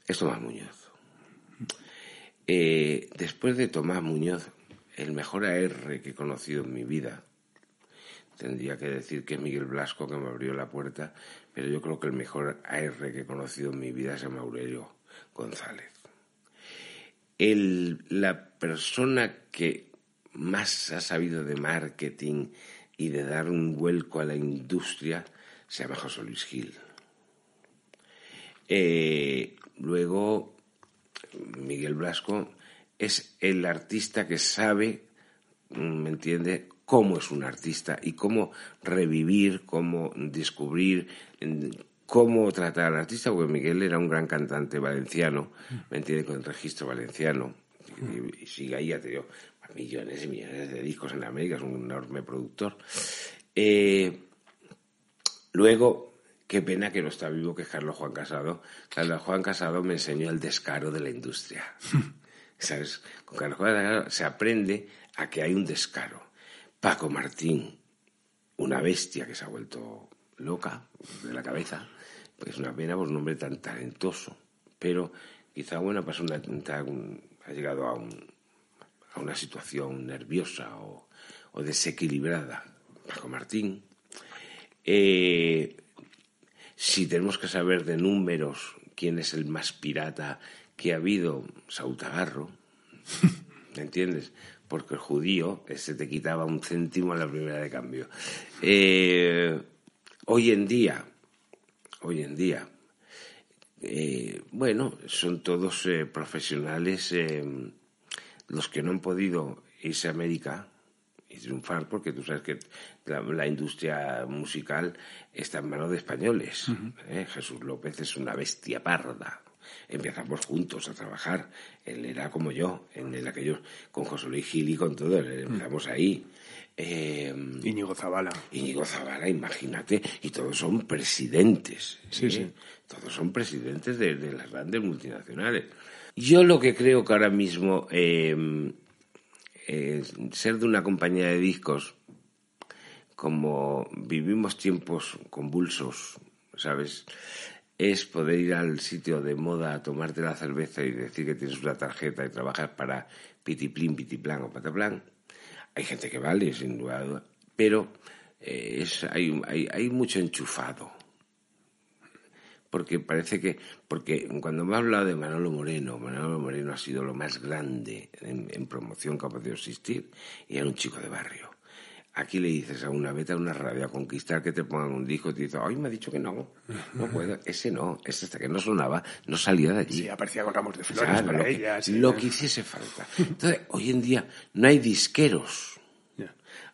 C: Es Tomás Muñoz. Eh, después de Tomás Muñoz, el mejor AR que he conocido en mi vida, tendría que decir que es Miguel Blasco que me abrió la puerta, pero yo creo que el mejor AR que he conocido en mi vida es Aurelio González. La persona que más ha sabido de marketing y de dar un vuelco a la industria se llama José Luis Gil. Eh, luego, Miguel Blasco es el artista que sabe, mm, ¿me entiende?, cómo es un artista y cómo revivir, cómo descubrir, en- cómo tratar al artista, porque Miguel era un gran cantante valenciano, ¿me entiende?, con el registro valenciano, y, y sigue ahí, ya te digo, millones y millones de discos en América, es un enorme productor. Eh, Luego, qué pena que no está vivo, que es Carlos Juan Casado. Carlos Juan Casado me enseñó el descaro de la industria. <laughs> Con Carlos Casado se aprende a que hay un descaro. Paco Martín, una bestia que se ha vuelto loca de la cabeza. Pues una pena por un hombre tan talentoso. Pero quizá buena persona ha llegado a, un- a una situación nerviosa o, o desequilibrada. Paco Martín. Eh, si tenemos que saber de números quién es el más pirata que ha habido, Sautagarro, <laughs> ¿me entiendes? Porque el judío ese te quitaba un céntimo a la primera de cambio. Eh, hoy en día, hoy en día, eh, bueno, son todos eh, profesionales eh, los que no han podido irse a América y triunfar porque tú sabes que la, la industria musical está en manos de españoles. ¿eh? Jesús López es una bestia parda. Empezamos juntos a trabajar. Él era como yo, en el aquello, con José Luis Gil y con todo. Empezamos ahí. Eh,
B: Íñigo Zabala.
C: Íñigo Zavala, imagínate, y todos son presidentes.
B: Sí,
C: ¿eh?
B: sí.
C: Todos son presidentes de, de las grandes multinacionales. Yo lo que creo que ahora mismo eh, ser de una compañía de discos, como vivimos tiempos convulsos, ¿sabes? Es poder ir al sitio de moda a tomarte la cerveza y decir que tienes una tarjeta y trabajas para pitiplín, pitiplán o pataplan. Hay gente que vale, sin duda, pero eh, es, hay, hay, hay mucho enchufado porque parece que, porque cuando me ha hablado de Manolo Moreno, Manolo Moreno ha sido lo más grande en, en promoción que ha podido existir y era un chico de barrio. Aquí le dices a una vete a una radio a conquistar que te pongan un disco y te dice, ay, me ha dicho que no, no puedo, ese no, ese hasta que no sonaba, no salía de allí.
B: Sí, aparecía con ramos de flores
C: Claro,
B: para
C: lo, que,
B: ella. sí.
C: lo que hiciese falta. Entonces, hoy en día no hay disqueros,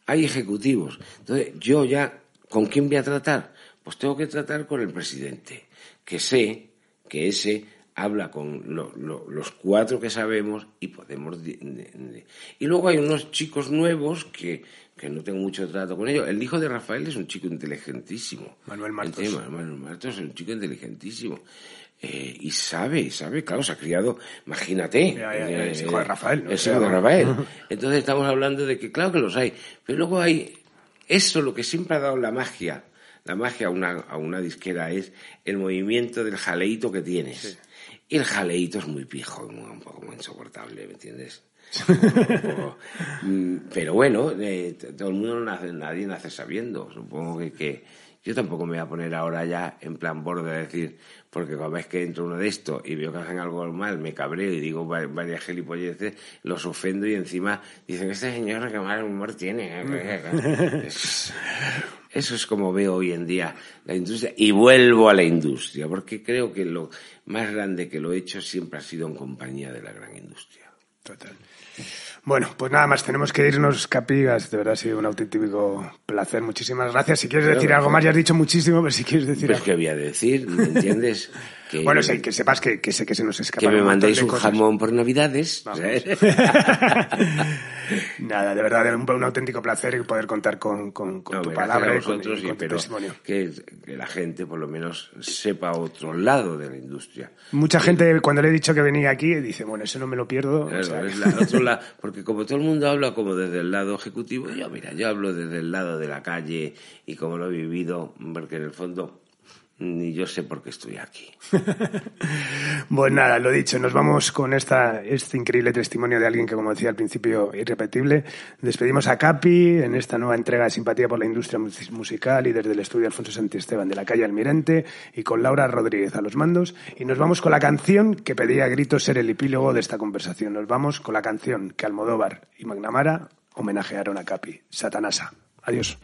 C: hay ejecutivos. Entonces, yo ya, ¿con quién voy a tratar? Pues tengo que tratar con el presidente, que sé que ese habla con lo- lo- los cuatro que sabemos y podemos... Y luego hay unos chicos nuevos que, que no tengo mucho trato con ellos. El hijo de Rafael es un chico inteligentísimo.
B: Manuel Martos.
C: Entiendo, Manuel Martos es un chico inteligentísimo. Eh, y sabe, sabe, claro, se ha criado, imagínate.
B: Ya, ya, ya, es hijo de Rafael, ¿no?
C: Es hijo de Rafael. <laughs> Entonces estamos hablando de que, claro que los hay, pero luego hay, eso lo que siempre ha dado la magia, la magia a una, a una disquera es el movimiento del jaleíto que tienes. Y el jaleíto es muy pijo, un poco muy insoportable, ¿me entiendes? Mm, Pero bueno, eh, todo el mundo no nace, nadie nace sabiendo. Supongo que, que yo tampoco me voy a poner ahora ya en plan borde a decir, porque cada vez que entro uno de estos y veo que hacen algo mal, me cabreo y digo va- varias gilipolleces, los ofendo y encima dicen, este señor que mal humor tiene. <laughs> Es- Eso es como veo hoy en día la industria. Y vuelvo a la industria, porque creo que lo más grande que lo he hecho siempre ha sido en compañía de la gran industria.
D: Total. Bueno, pues nada más, tenemos que irnos, Capigas. De verdad ha sido un auténtico placer. Muchísimas gracias. Si quieres decir algo más, ya has dicho muchísimo, pero si quieres decir
C: Pues
D: algo.
C: qué voy a decir, ¿me entiendes? <laughs> Que,
D: Bueno, sí, que sepas que, que sé que se nos escapa.
C: que me mandéis un jamón por Navidades. <laughs>
D: Nada, de verdad, un, un auténtico placer poder contar con, con- con
C: No,
D: tu palabra y con, y tu testimonio.
C: que, que la gente por lo menos sepa otro lado de la industria.
D: Mucha gente, cuando le he dicho que venía aquí, dice, bueno, eso no me lo pierdo. o
C: Claro,
D: sea,
C: es la- otro lado, porque como todo el mundo habla como desde el lado ejecutivo, yo mira, yo hablo desde el lado de la calle y como lo he vivido, porque en el fondo ni yo sé por qué estoy aquí. <laughs>
D: Pues nada, lo dicho, nos vamos con esta, este increíble testimonio de alguien que, como decía al principio, irrepetible. Despedimos a Capi en esta nueva entrega de Simpatía por la Industria mus- Musical y desde el estudio Alfonso Santisteban de la calle Almirante y con Laura Rodríguez a los mandos. Y nos vamos con la canción que pedía a gritos ser el epílogo de esta conversación. Nos vamos con la canción que Almodóvar y Magnamara homenajearon a Capi, Satanasa. Adiós.